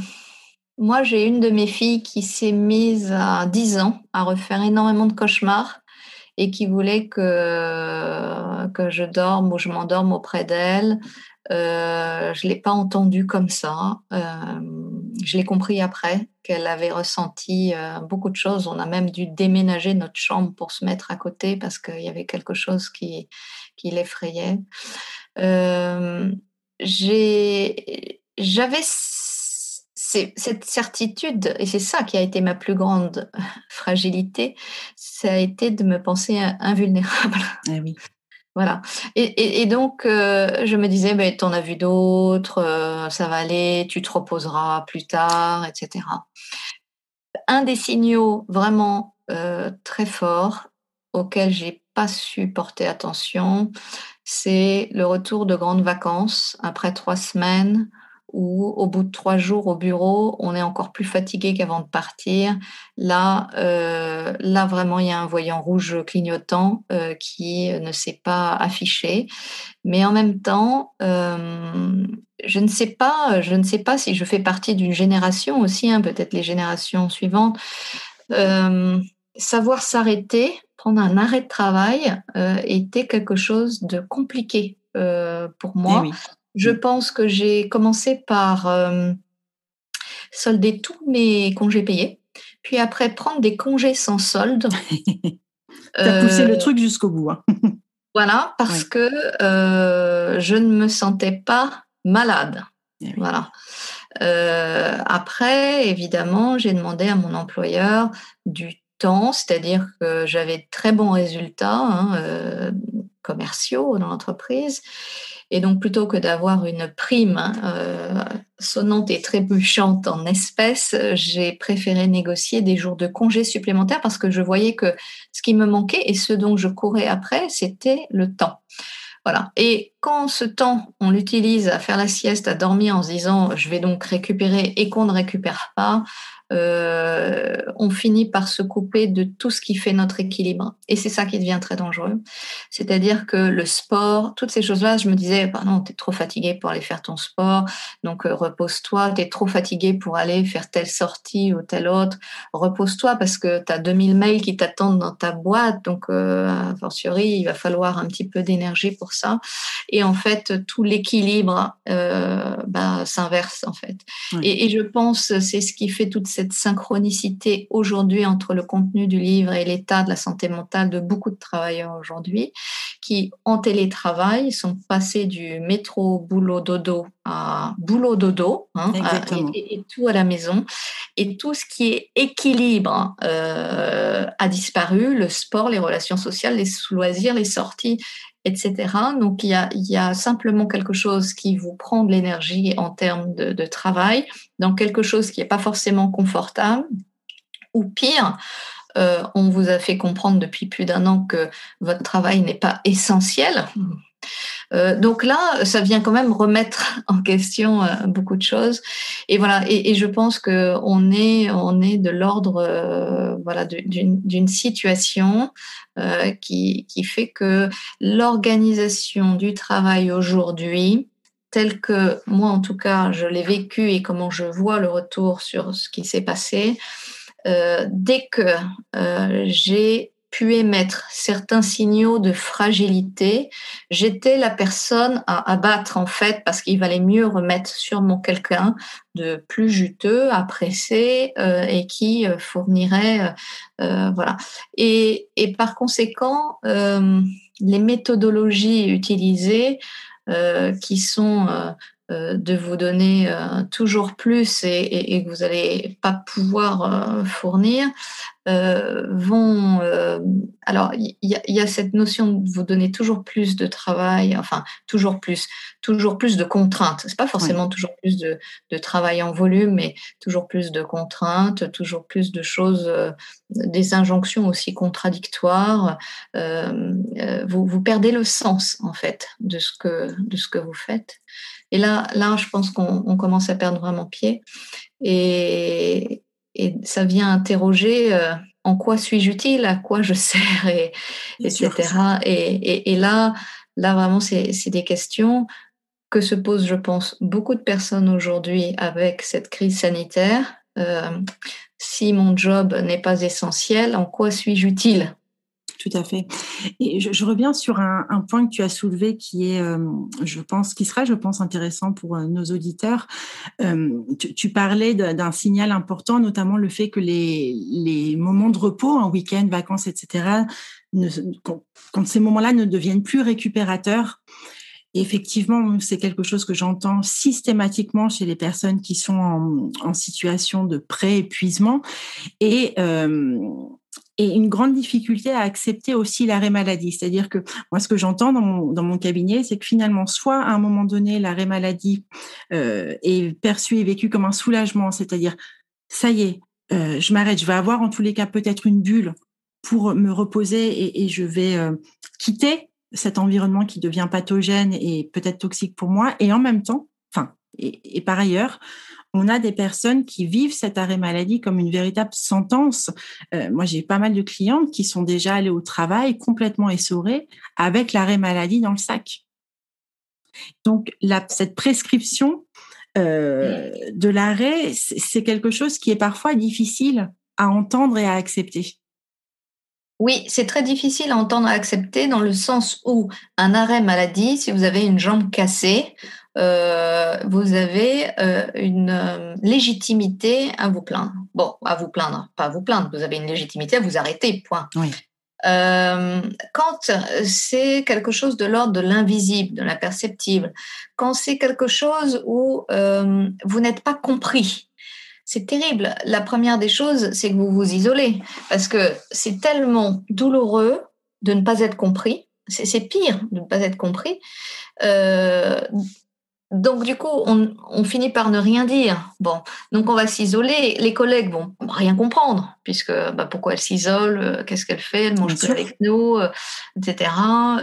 [SPEAKER 2] moi, j'ai une de mes filles qui s'est mise à 10 ans à refaire énormément de cauchemars et qui voulait que, que je dorme ou je m'endorme auprès d'elle. Euh, je ne l'ai pas entendu comme ça. Euh, je l'ai compris après qu'elle avait ressenti euh, beaucoup de choses. On a même dû déménager notre chambre pour se mettre à côté parce qu'il y avait quelque chose qui, qui l'effrayait. J'avais cette certitude, et c'est ça qui a été ma plus grande fragilité, ça a été de me penser invulnérable.
[SPEAKER 1] Ah oui.
[SPEAKER 2] Voilà. Et, donc, euh, je me disais, ben, t'en as vu d'autres, euh, ça va aller, tu te reposeras plus tard, etc. Un des signaux vraiment euh, très forts auxquels j'ai pas su porter attention, c'est le retour de grandes vacances après trois semaines où au bout de trois jours au bureau, on est encore plus fatigué qu'avant de partir. Là, euh, là vraiment, il y a un voyant rouge clignotant euh, qui ne s'est pas affiché. Mais en même temps, euh, je ne sais pas, je ne sais pas si je fais partie d'une génération aussi, hein, peut-être les générations suivantes. savoir s'arrêter, prendre un arrêt de travail, était quelque chose de compliqué pour moi. Eh je pense que j'ai commencé par euh, solder tous mes congés payés, puis après prendre des congés sans solde.
[SPEAKER 1] tu as poussé le euh, truc jusqu'au bout. Hein.
[SPEAKER 2] voilà, parce que euh, je ne me sentais pas malade. Eh voilà. après, évidemment, j'ai demandé à mon employeur du temps, c'est-à-dire que j'avais de très bons résultats hein, commerciaux dans l'entreprise. Et donc, plutôt que d'avoir une prime hein, euh, sonnante et trébuchante en espèces, j'ai préféré négocier des jours de congés supplémentaires parce que je voyais que ce qui me manquait et ce dont je courais après, c'était le temps. Voilà. Et quand ce temps, on l'utilise à faire la sieste, à dormir en se disant je vais donc récupérer et qu'on ne récupère pas, euh, on finit par se couper de tout ce qui fait notre équilibre. Et c'est ça qui devient très dangereux. C'est-à-dire que le sport, toutes ces choses-là, je me disais, bah non, tu es trop fatigué pour aller faire ton sport, donc euh, repose-toi, tu es trop fatigué pour aller faire telle sortie ou telle autre, repose-toi parce que tu as 2000 mails qui t'attendent dans ta boîte, donc euh, a fortiori, il va falloir un petit peu d'énergie pour ça. Et et en fait tout l'équilibre euh, bah, s'inverse en fait. Et, et, je pense c'est ce qui fait toute cette synchronicité aujourd'hui entre le contenu du livre et l'état de la santé mentale de beaucoup de travailleurs aujourd'hui qui en télétravail sont passés du métro boulot dodo à boulot dodo hein, et, tout à la maison. Et tout ce qui est équilibre euh, a disparu. Le sport les relations sociales les loisirs les sorties etc. Donc, il y, a, simplement quelque chose qui vous prend de l'énergie en termes de, travail, dans quelque chose qui n'est pas forcément confortable, ou pire, euh, on vous a fait comprendre depuis plus d'un an que votre travail n'est pas essentiel. Euh, donc là, ça vient quand même remettre en question euh, beaucoup de choses. Et voilà, et, je pense que on est, on est de l'ordre, voilà, d'une situation qui, qui fait que l'organisation du travail aujourd'hui, telle que moi en tout cas je l'ai vécu et comment je vois le retour sur ce qui s'est passé, euh, dès que euh, j'ai pu émettre certains signaux de fragilité, j'étais la personne à abattre en fait parce qu'il valait mieux remettre sûrement quelqu'un de plus juteux, à presser euh, et qui fournirait voilà. Et, et, par conséquent, les méthodologies utilisées qui sont euh, de vous donner euh, toujours plus et, que vous n'allez pas pouvoir euh, fournir, vont... alors, il y, a cette notion de vous donner toujours plus de travail, enfin, toujours plus, toujours plus de contraintes. C'est pas forcément toujours plus de, travail en volume, mais toujours plus de contraintes, toujours plus de choses, des injonctions aussi contradictoires. vous, vous perdez le sens, en fait, de ce que, de ce que vous faites. Et là, là, je pense qu'on commence à perdre vraiment pied. Et, et ça vient interroger euh, en quoi suis-je utile, à quoi je sers, et, etc. Et, et, là, là, vraiment, c'est des questions que se posent, je pense, beaucoup de personnes aujourd'hui avec cette crise sanitaire. Euh, si mon job n'est pas essentiel, en quoi suis-je utile?
[SPEAKER 1] Tout à fait. Et je, reviens sur un, point que tu as soulevé qui est, euh, je pense, qui sera, je pense, intéressant pour euh, nos auditeurs. Euh, tu, parlais d'un signal important, notamment le fait que les, moments de repos, en week-end, vacances, etc., quand, ces moments-là ne deviennent plus récupérateurs. effectivement, c'est quelque chose que j'entends systématiquement chez les personnes qui sont en, en situation de pré-épuisement. Et et une grande difficulté à accepter aussi l'arrêt maladie. C'est-à-dire que moi, ce que j'entends dans mon, cabinet, c'est que finalement, soit à un moment donné, l'arrêt maladie euh, est perçu et vécu comme un soulagement, c'est-à-dire, ça y est, euh, je m'arrête, je vais avoir en tous les cas peut-être une bulle pour me reposer et, je vais euh, quitter cet environnement qui devient pathogène et peut-être toxique pour moi. Et en même temps, enfin, et par ailleurs, on a des personnes qui vivent cet arrêt maladie comme une véritable sentence. Euh, moi, j'ai pas mal de clientes qui sont déjà allées au travail complètement essorées avec l'arrêt maladie dans le sac. Donc, cette prescription euh, de l'arrêt, c'est quelque chose qui est parfois difficile à entendre et à accepter.
[SPEAKER 2] Oui, c'est très difficile à entendre à accepter dans le sens où un arrêt maladie, si vous avez une jambe cassée, euh, vous avez euh, une euh, légitimité à vous plaindre. Bon, à vous plaindre, pas à vous plaindre, vous avez une légitimité à vous arrêter, point. quand c'est quelque chose de l'ordre de l'invisible, de l'imperceptible, quand c'est quelque chose où vous n'êtes pas compris, c'est terrible. La première des choses, c'est que vous vous isolez parce que c'est tellement douloureux de ne pas être compris. C'est pire de ne pas être compris. Euh, donc du coup, on, finit par ne rien dire. Bon, donc on va s'isoler. Les collègues vont rien comprendre puisque bah, pourquoi elle s'isole, euh, qu'est-ce qu'elle fait, elle mange plus avec nous, euh, etc.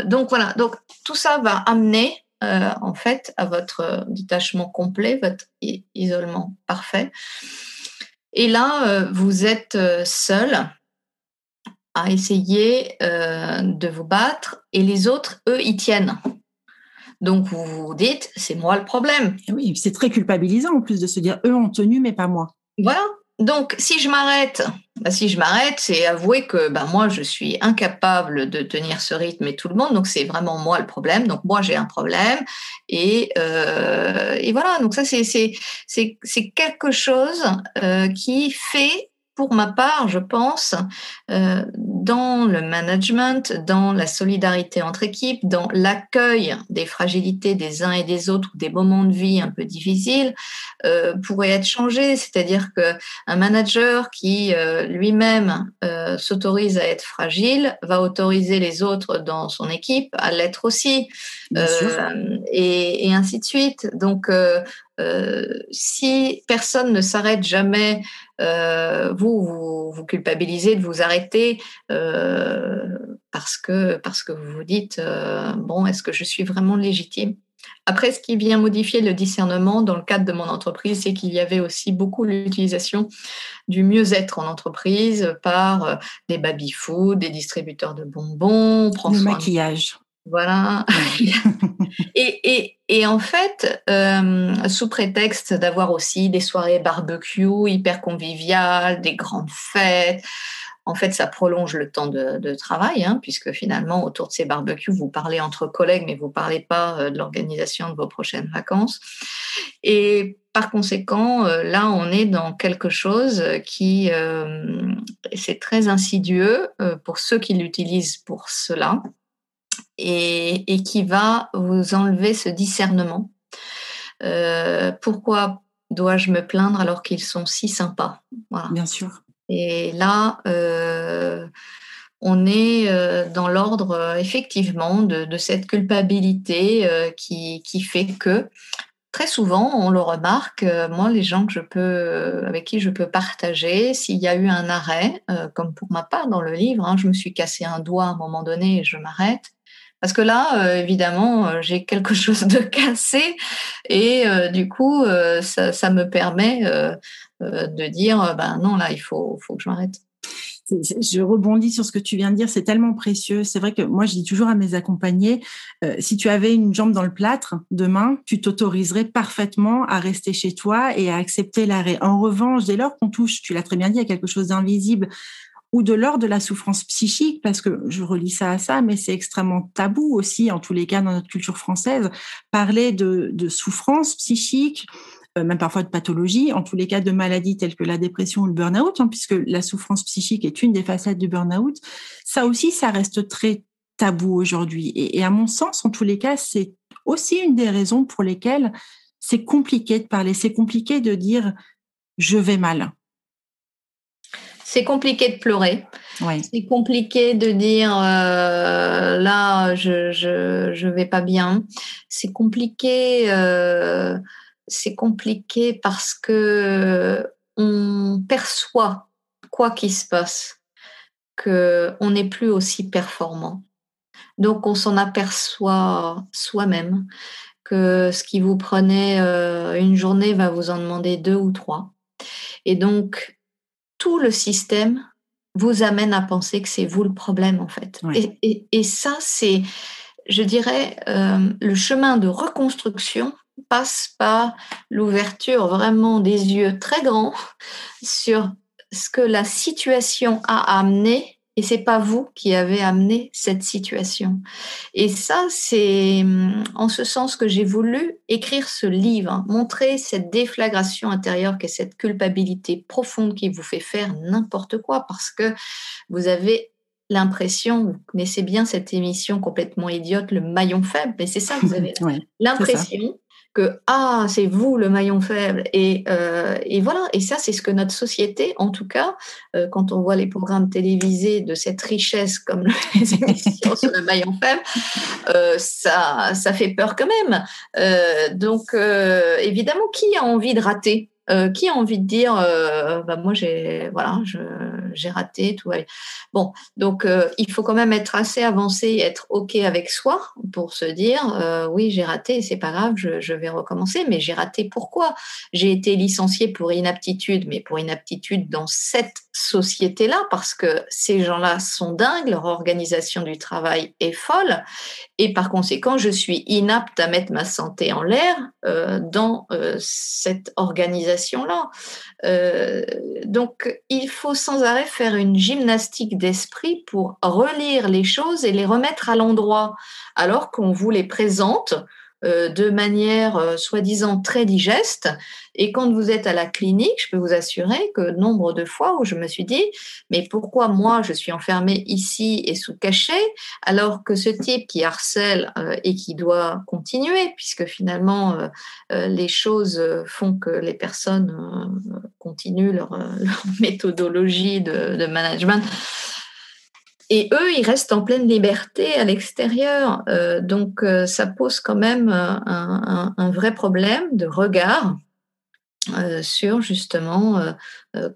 [SPEAKER 2] Donc voilà. Donc tout ça va amener euh, en fait à votre détachement complet, votre isolement parfait. Et là, vous êtes seul à essayer de vous battre et les autres, eux, y tiennent. Donc vous vous dites, c'est moi le problème.
[SPEAKER 1] oui, c'est très culpabilisant en plus de se dire, eux ont tenu, mais pas moi.
[SPEAKER 2] Voilà. Donc, si je m'arrête, bah, si je m'arrête, c'est avouer que bah, moi, je suis incapable de tenir ce rythme et tout le monde. Donc, c'est vraiment moi le problème. Donc, moi, j'ai un problème. Et, euh, et voilà. Donc, ça, c'est quelque chose euh, qui fait pour ma part, je pense, euh, dans le management, dans la solidarité entre équipes, dans l'accueil des fragilités des uns et des autres ou des moments de vie un peu difficiles, euh, pourrait être changé. C'est-à-dire qu'un manager qui euh, lui-même euh, s'autorise à être fragile va autoriser les autres dans son équipe à l'être aussi, euh, et, et, ainsi de suite. Donc, euh, si personne ne s'arrête jamais, euh, vous, vous, vous culpabilisez de vous arrêter euh, parce que parce que vous vous dites bon, est-ce que je suis vraiment légitime? Après, ce qui vient modifier le discernement dans le cadre de mon entreprise, c'est qu'il y avait aussi beaucoup l'utilisation du mieux-être en entreprise par des baby-food, des distributeurs de bonbons.
[SPEAKER 1] Le maquillage.
[SPEAKER 2] Voilà. et, et, et, en fait, euh, sous prétexte d'avoir aussi des soirées barbecue hyper conviviales, des grandes fêtes, en fait, ça prolonge le temps de, de travail, hein, puisque finalement, autour de ces barbecues, vous parlez entre collègues, mais vous parlez pas euh, de l'organisation de vos prochaines vacances. Et par conséquent, euh, là, on est dans quelque chose qui, c'est très insidieux pour ceux qui l'utilisent pour cela et, et, qui va vous enlever ce discernement. Euh, pourquoi dois-je me plaindre alors qu'ils sont si sympas?
[SPEAKER 1] Voilà. Bien sûr.
[SPEAKER 2] Et là, euh, on est euh, dans l'ordre effectivement de, de, cette culpabilité qui, qui, fait que très souvent, on le remarque, moi, les gens que je peux, avec qui je peux partager, s'il y a eu un arrêt, comme pour ma part dans le livre, hein, je me suis cassé un doigt à un moment donné et je m'arrête. Parce que là, euh, évidemment, euh, j'ai quelque chose de cassé et euh, du coup, ça, me permet de dire, ben non, là, il faut, faut que je m'arrête.
[SPEAKER 1] Je rebondis sur ce que tu viens de dire, c'est tellement précieux. C'est vrai que moi, je dis toujours à mes accompagnés, si tu avais une jambe dans le plâtre demain, tu t'autoriserais parfaitement à rester chez toi et à accepter l'arrêt. En revanche, dès lors qu'on touche, tu l'as très bien dit, à quelque chose d'invisible, ou de l'ordre de la souffrance psychique, parce que je relis ça à ça, mais c'est extrêmement tabou aussi, en tous les cas, dans notre culture française, parler de, souffrance psychique, euh, même parfois de pathologie, en tous les cas de maladies telles que la dépression ou le burn-out, hein, puisque la souffrance psychique est une des facettes du burn-out, ça aussi, ça reste très tabou aujourd'hui. Et, et à mon sens, en tous les cas, c'est aussi une des raisons pour lesquelles c'est compliqué de parler, c'est compliqué de dire je vais mal.
[SPEAKER 2] C'est compliqué de pleurer. C'est compliqué de dire euh, là je, je je vais pas bien. C'est compliqué euh, c'est compliqué parce que on perçoit quoi qu'il se passe que on n'est plus aussi performant. Donc on s'en aperçoit soi-même que ce qui vous prenait euh, une journée va vous en demander deux ou trois. Et donc tout le système vous amène à penser que c'est vous le problème en fait. Oui. Et, et, et, ça, c'est, je dirais, euh, le chemin de reconstruction passe par l'ouverture vraiment des yeux très grands sur ce que la situation a amené et c'est pas vous qui avez amené cette situation. Et ça, c'est hum, en ce sens que j'ai voulu écrire ce livre, hein, montrer cette déflagration intérieure qu'est cette culpabilité profonde qui vous fait faire n'importe quoi parce que vous avez l'impression, vous connaissez bien cette émission complètement idiote, le maillon faible, mais c'est ça, vous avez l'impression que ah c'est vous le maillon faible. Et, euh, et voilà. Et ça c'est ce que notre société en tout cas euh, quand on voit les programmes télévisés de cette richesse comme les émissions sur le maillon faible euh, ça ça fait peur quand même. Donc évidemment qui a envie de rater? Qui a envie de dire bah moi j'ai voilà je j'ai raté, tout Bon, donc il faut quand même être assez avancé et être OK avec soi pour se dire oui, j'ai raté, c'est pas grave, je, vais recommencer, mais j'ai raté pourquoi? J'ai été licencié pour inaptitude, mais pour inaptitude dans cette société-là, parce que ces gens-là sont dingues, leur organisation du travail est folle, et par conséquent, je suis inapte à mettre ma santé en l'air euh, dans euh, cette organisation-là. Euh, donc, il faut sans arrêt faire une gymnastique d'esprit pour relire les choses et les remettre à l'endroit, alors qu'on vous les présente de manière euh, soi-disant très digeste. Et quand vous êtes à la clinique, je peux vous assurer que nombre de fois où je me suis dit, mais pourquoi moi je suis enfermée ici et sous cachet, alors que ce type qui harcèle euh, et qui doit continuer, puisque finalement les choses font que les personnes continuent leur, méthodologie de management et eux, ils restent en pleine liberté à l'extérieur. Euh, donc, euh, ça pose quand même euh, un, vrai problème de regard sur justement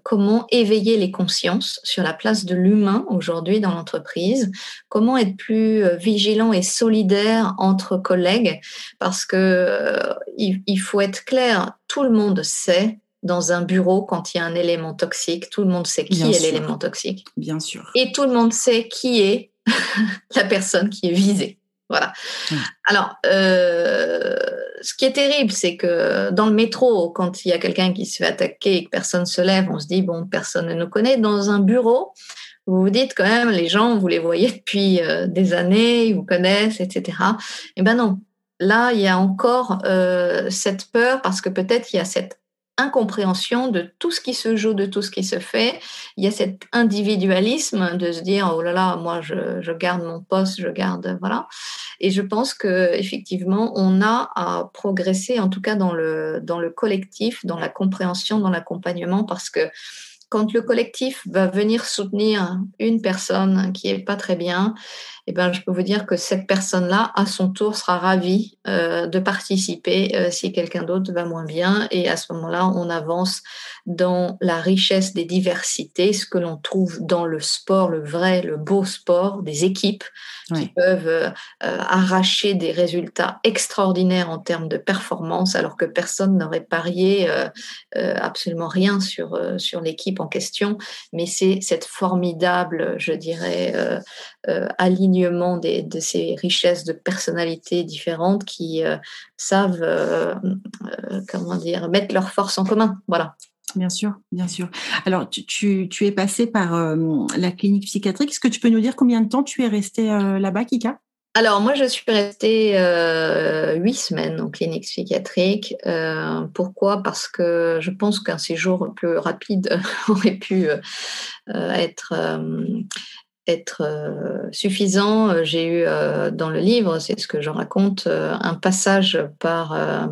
[SPEAKER 2] comment éveiller les consciences sur la place de l'humain aujourd'hui dans l'entreprise, comment être plus vigilant et solidaire entre collègues, parce que il faut être clair, tout le monde sait dans un bureau quand il y a un élément toxique. Tout le monde sait qui est l'élément toxique.
[SPEAKER 1] Bien sûr.
[SPEAKER 2] Et tout le monde sait qui est la personne qui est visée. Voilà. Alors, euh, ce qui est terrible, c'est que dans le métro, quand il y a quelqu'un qui se fait attaquer et que personne se lève, on se dit, bon, personne ne nous connaît. Dans un bureau, vous vous dites quand même, les gens, vous les voyez depuis euh, des années, ils vous connaissent, etc. Eh ben non. Là, il y a encore euh, cette peur parce que peut-être il y a cette incompréhension de tout ce qui se joue, de tout ce qui se fait. Il y a cet individualisme de se dire oh là là, moi je, garde mon poste, je garde voilà. Et je pense que effectivement, on a à progresser, en tout cas dans le dans le collectif, dans la compréhension, dans l'accompagnement, parce que quand le collectif va venir soutenir une personne qui est pas très bien, eh ben, je peux vous dire que cette personne-là, à son tour, sera ravie euh, de participer euh, si quelqu'un d'autre va moins bien. Et à ce moment-là, on avance dans la richesse des diversités, ce que l'on trouve dans le sport, le vrai, le beau sport, des équipes qui peuvent euh, arracher des résultats extraordinaires en termes de performance, alors que personne n'aurait parié absolument rien sur, sur l'équipe en question. Mais c'est cette formidable, je dirais, alignement de ces richesses de personnalités différentes qui euh, savent, euh, euh, comment dire, mettre leurs forces en commun. Voilà.
[SPEAKER 1] Bien sûr, bien sûr. Alors, tu, es passé par la clinique psychiatrique. Est-ce que tu peux nous dire combien de temps tu es resté là-bas, Kika?
[SPEAKER 2] Alors moi, je suis restée huit semaines en clinique psychiatrique. pourquoi? Parce que je pense qu'un séjour plus rapide aurait pu être être euh, suffisant. Euh, j'ai eu euh, dans le livre, c'est ce que je raconte, un passage par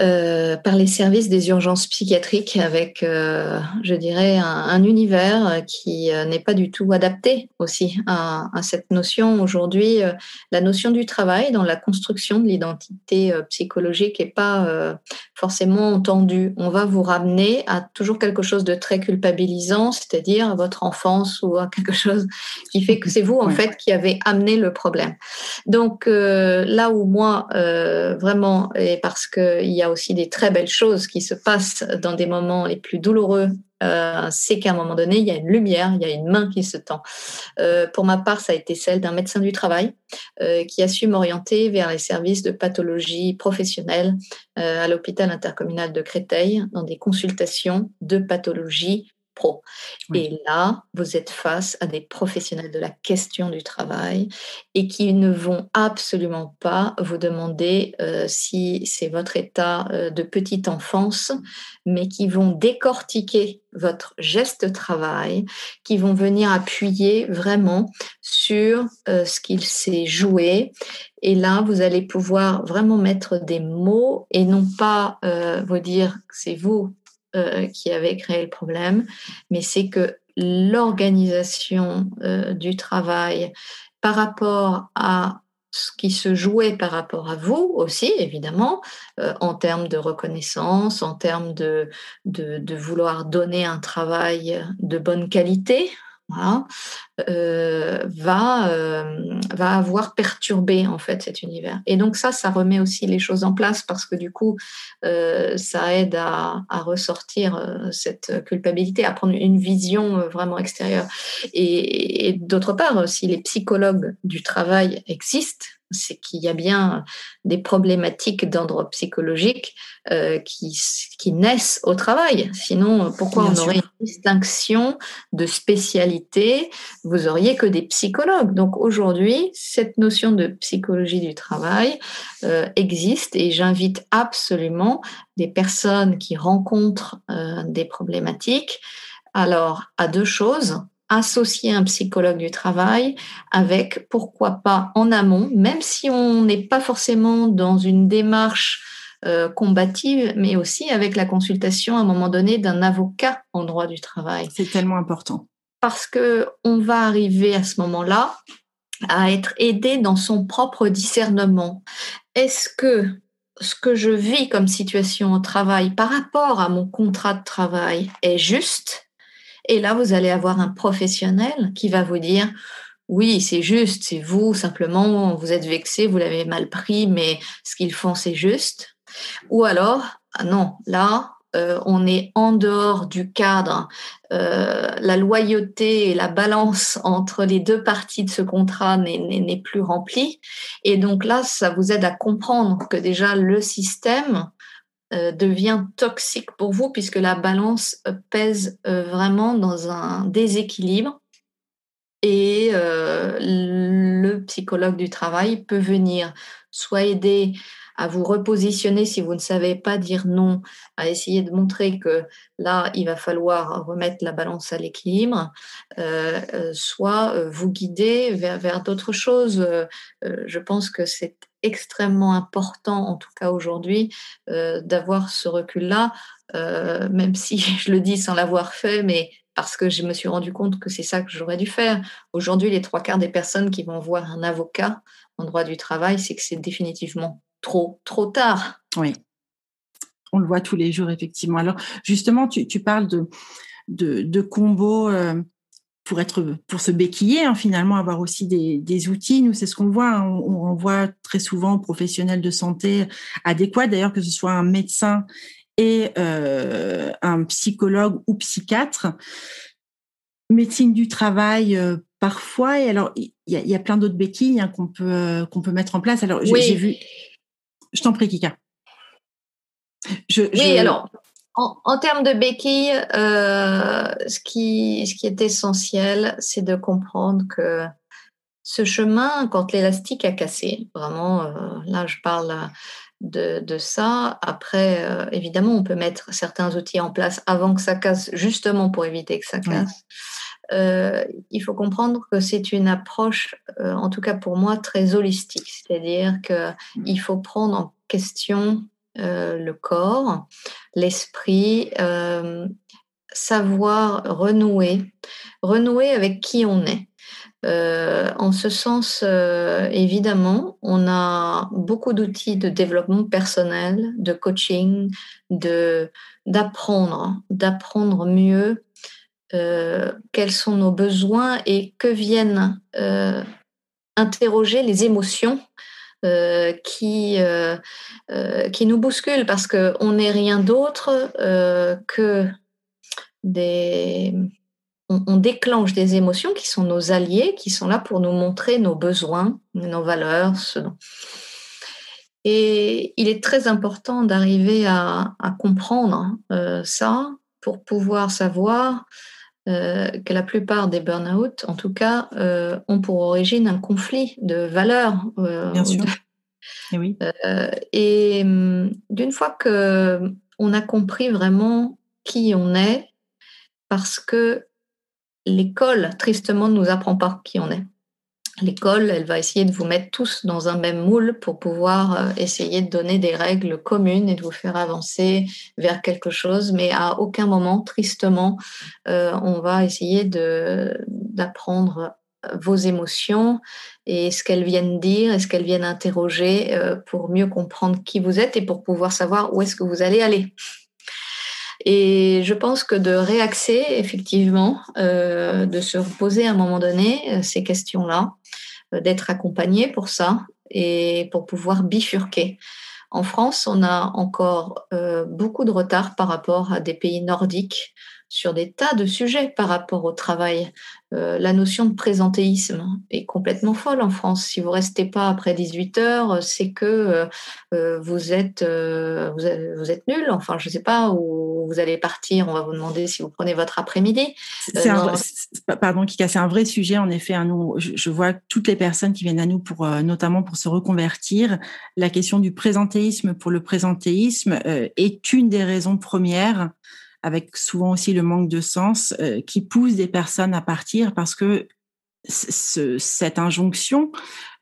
[SPEAKER 2] euh, par les services des urgences psychiatriques avec, euh, je dirais, un, univers qui euh, n'est pas du tout adapté aussi à, cette notion. Aujourd'hui, la notion du travail dans la construction de l'identité psychologique n'est pas forcément entendue. On va vous ramener à toujours quelque chose de très culpabilisant, c'est-à-dire à votre enfance ou à quelque chose qui fait que c'est vous, en fait, qui avez amené le problème. Donc, là où moi, vraiment, et parce qu'il y a aussi des très belles choses qui se passent dans des moments les plus douloureux. Euh, c'est qu'à un moment donné, il y a une lumière, il y a une main qui se tend. Euh, pour ma part, ça a été celle d'un médecin du travail euh, qui a su m'orienter vers les services de pathologie professionnelle à l'hôpital intercommunal de Créteil dans des consultations de pathologie pro. Et là, vous êtes face à des professionnels de la question du travail et qui ne vont absolument pas vous demander euh, si c'est votre état euh, de petite enfance, mais qui vont décortiquer votre geste de travail, qui vont venir appuyer vraiment sur euh, ce qu'il s'est joué. Et là, vous allez pouvoir vraiment mettre des mots et non pas vous dire que c'est vous euh, qui avait créé le problème, mais c'est que l'organisation euh, du travail par rapport à ce qui se jouait par rapport à vous aussi, évidemment, euh, en termes de reconnaissance, en termes de, de, vouloir donner un travail de bonne qualité, euh, va, euh, va avoir perturbé en fait cet univers. Et donc ça, ça remet aussi les choses en place parce que du coup, ça aide à, ressortir cette culpabilité, à prendre une vision vraiment extérieure. et d'autre part, si les psychologues du travail existent, c'est qu'il y a bien des problématiques d'ordre psychologique euh, qui, qui, naissent au travail. Sinon, pourquoi on aurait une distinction de spécialité? Vous auriez que des psychologues. Donc aujourd'hui, cette notion de psychologie du travail euh, existe et j'invite absolument des personnes qui rencontrent euh, des problématiques alors à deux choses associer un psychologue du travail avec, pourquoi pas, en amont, même si on n'est pas forcément dans une démarche euh, combative, mais aussi avec la consultation à un moment donné d'un avocat en droit du travail.
[SPEAKER 1] C'est tellement important.
[SPEAKER 2] Parce que on va arriver à ce moment-là à être aidé dans son propre discernement. Est-ce que ce que je vis comme situation au travail par rapport à mon contrat de travail est juste? Et là, vous allez avoir un professionnel qui va vous dire, oui, c'est juste, c'est vous, simplement, vous êtes vexé, vous l'avez mal pris, mais ce qu'ils font, c'est juste. Ou alors, ah non, là, euh, on est en dehors du cadre, euh, la loyauté et la balance entre les deux parties de ce contrat n'est plus remplie. Et donc là, ça vous aide à comprendre que déjà le système devient toxique pour vous puisque la balance euh, pèse euh, vraiment dans un déséquilibre. Et le psychologue du travail peut venir soit aider à vous repositionner si vous ne savez pas dire non, à essayer de montrer que là, il va falloir remettre la balance à l'équilibre, soit vous guider vers, d'autres choses. je pense que c'est extrêmement important, en tout cas aujourd'hui, euh, d'avoir ce recul-là, euh, même si je le dis sans l'avoir fait, mais parce que je me suis rendu compte que c'est ça que j'aurais dû faire. Aujourd'hui, les trois quarts des personnes qui vont voir un avocat en droit du travail, c'est que c'est définitivement trop, trop tard.
[SPEAKER 1] Oui. On le voit tous les jours, effectivement. Alors, justement, tu, parles de, de, de combos euh, pour être pour se béquiller hein, finalement avoir aussi des, des outils nous c'est ce qu'on voit hein. on, on, voit très souvent professionnels de santé adéquats d'ailleurs que ce soit un médecin et euh, un psychologue ou psychiatre médecine du travail euh, parfois et alors il y a, y a, plein d'autres béquilles hein, qu'on peut euh, qu'on peut mettre en place alors j'ai vu je t'en prie Kika
[SPEAKER 2] je, oui alors en, termes de béquilles, euh, ce, qui, ce qui est essentiel, c'est de comprendre que ce chemin, quand l'élastique a cassé, vraiment, euh, là je parle de, de ça. Après, euh, évidemment, on peut mettre certains outils en place avant que ça casse, justement pour éviter que ça casse. Il faut comprendre que c'est une approche, en tout cas pour moi, très holistique. C'est-à-dire qu'il faut prendre en question euh, le corps, l'esprit, euh, savoir renouer, renouer avec qui on est. Euh, en ce sens, évidemment, on a beaucoup d'outils de développement personnel, de coaching, de d'apprendre, d'apprendre mieux quels sont nos besoins et que viennent interroger les émotions euh, qui, euh, euh, qui nous bouscule parce qu'on n'est rien d'autre que des... On, déclenche des émotions qui sont nos alliés, qui sont là pour nous montrer nos besoins, nos valeurs. Et il est très important d'arriver à, comprendre ça pour pouvoir savoir euh, que la plupart des burn-out, en tout cas, euh, ont pour origine un conflit de valeurs.
[SPEAKER 1] Euh, Bien sûr.
[SPEAKER 2] Et, oui. et hum, d'une fois que on a compris vraiment qui on est, parce que l'école, tristement, ne nous apprend pas qui on est l'école, elle va essayer de vous mettre tous dans un même moule pour pouvoir euh, essayer de donner des règles communes et de vous faire avancer vers quelque chose. Mais à aucun moment, tristement, euh, on va essayer d'apprendre vos émotions et ce qu'elles viennent dire et ce qu'elles viennent interroger pour mieux comprendre qui vous êtes et pour pouvoir savoir où est-ce que vous allez aller. Et je pense que de réaxer, effectivement, euh, de se reposer à un moment donné euh, ces questions-là, euh, d'être accompagné pour ça et pour pouvoir bifurquer. En France, on a encore beaucoup de retard par rapport à des pays nordiques sur des tas de sujets par rapport au travail. Euh, la notion de présentéisme est complètement folle en France. Si vous restez pas après 18 heures, c'est que euh, euh, vous êtes vous, êtes nul. Enfin, je sais pas où vous allez partir. On va vous demander si vous prenez votre après-midi.
[SPEAKER 1] pardon, Kika, c'est un vrai sujet en effet. Hein, nous, je, vois toutes les personnes qui viennent à nous pour notamment pour se reconvertir. La question du présentéisme pour le présentéisme est une des raisons premières avec souvent aussi le manque de sens euh, qui pousse des personnes à partir parce que cette injonction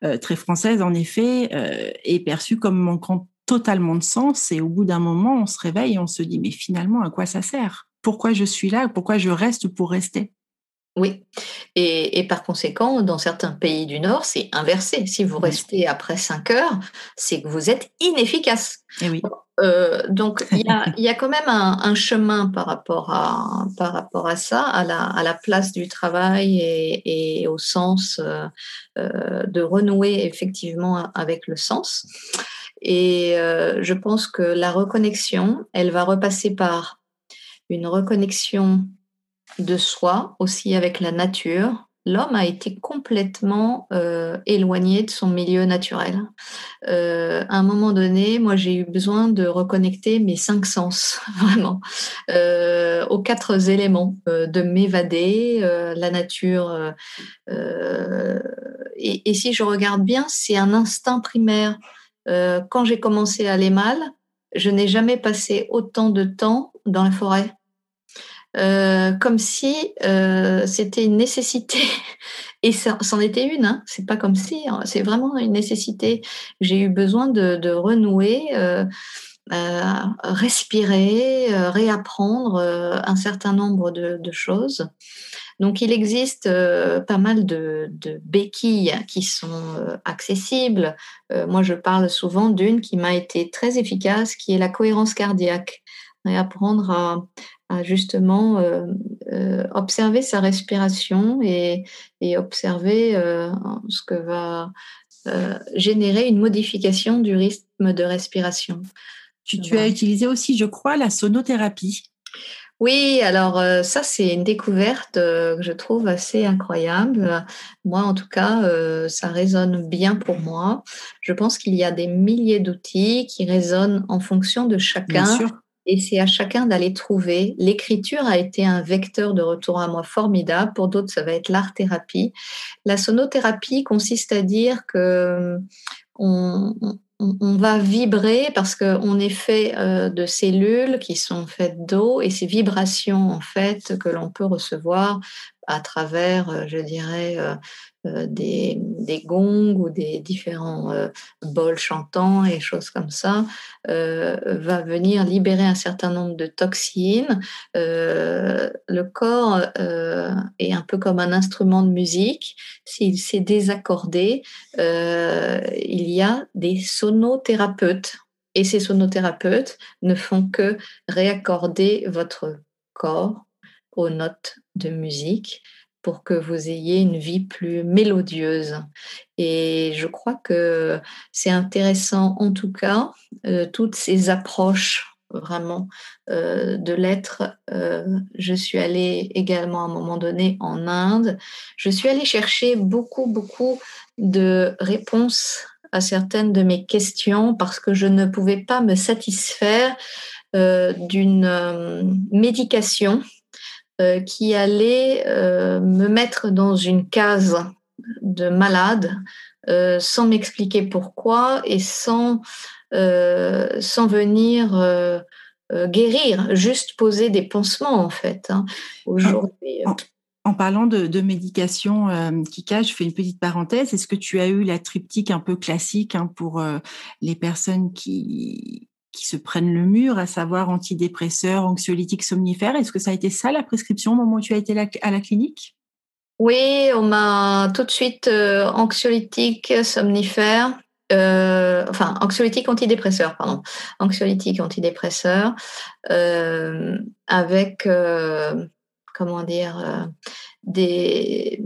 [SPEAKER 1] euh, très française, en effet, euh, est perçue comme manquant totalement de sens. Et au bout d'un moment, on se réveille et on se dit, mais finalement, à quoi ça sert? Pourquoi je suis là? Pourquoi je reste pour rester?
[SPEAKER 2] Oui, et, par conséquent, dans certains pays du Nord, c'est inversé. Si vous restez après 5 heures, c'est que vous êtes inefficace.
[SPEAKER 1] Et eh oui.
[SPEAKER 2] Euh, donc, il y, a, quand même un, chemin par rapport à, par rapport à ça, à la, à la place du travail et, au sens euh, euh, de renouer effectivement avec le sens. Et je pense que la reconnexion, elle va repasser par une reconnexion de soi, aussi avec la nature, l'homme a été complètement euh, éloigné de son milieu naturel. Euh, à un moment donné, moi, j'ai eu besoin de reconnecter mes cinq sens, vraiment, euh, aux quatre éléments, de m'évader, la nature. Et, et, si je regarde bien, c'est un instinct primaire. quand j'ai commencé à aller mal, je n'ai jamais passé autant de temps dans la forêt. Euh, comme si euh, c'était une nécessité. Et c'en était une, hein. c'est pas comme si, hein. c'est vraiment une nécessité. J'ai eu besoin de, renouer, euh, respirer, réapprendre un certain nombre de, choses. Donc il existe pas mal de, de, béquilles qui sont accessibles. moi, je parle souvent d'une qui m'a été très efficace, qui est la cohérence cardiaque. Réapprendre à, à justement euh, euh, observer sa respiration et, observer euh, ce que va générer une modification du rythme de respiration.
[SPEAKER 1] Tu, as utilisé aussi, je crois, la sonothérapie.
[SPEAKER 2] Oui, alors ça c'est une découverte que je trouve assez incroyable. Moi en tout cas, ça résonne bien pour moi. Je pense qu'il y a des milliers d'outils qui résonnent en fonction de chacun et c'est à chacun d'aller trouver. L'écriture a été un vecteur de retour à moi formidable. Pour d'autres, ça va être l'art-thérapie. La sonothérapie consiste à dire que on, va vibrer parce qu'on est fait euh, de cellules qui sont faites d'eau et ces vibrations en fait que l'on peut recevoir à travers, euh, je dirais, euh, euh, des, des, gongs ou des différents bols chantants et choses comme ça, va venir libérer un certain nombre de toxines. le corps est un peu comme un instrument de musique. S'il s'est désaccordé, il y a des sonothérapeutes. Et ces sonothérapeutes ne font que réaccorder votre corps aux notes de musique pour que vous ayez une vie plus mélodieuse. Et je crois que c'est intéressant, en tout cas, euh, toutes ces approches vraiment euh, de l'être. Euh, je suis allée également à un moment donné en Inde. Je suis allée chercher beaucoup, beaucoup de réponses à certaines de mes questions parce que je ne pouvais pas me satisfaire d'une médication euh, qui allait euh, me mettre dans une case de malade euh, sans m'expliquer pourquoi et sans, sans venir guérir, juste poser des pansements en fait. Hein.
[SPEAKER 1] Aujourd'hui. En, parlant de, médication, Kika, je fais une petite parenthèse. Est-ce que tu as eu la triptyque un peu classique hein, pour les personnes qui, qui se prennent le mur, à savoir antidépresseurs, anxiolytiques, somnifères. Est-ce que ça a été ça la prescription au moment où tu as été à la clinique?
[SPEAKER 2] Oui, on m'a tout de suite euh, anxiolytique, somnifère, euh, enfin anxiolytique antidépresseur, pardon, anxiolytique antidépresseur, euh, avec comment dire des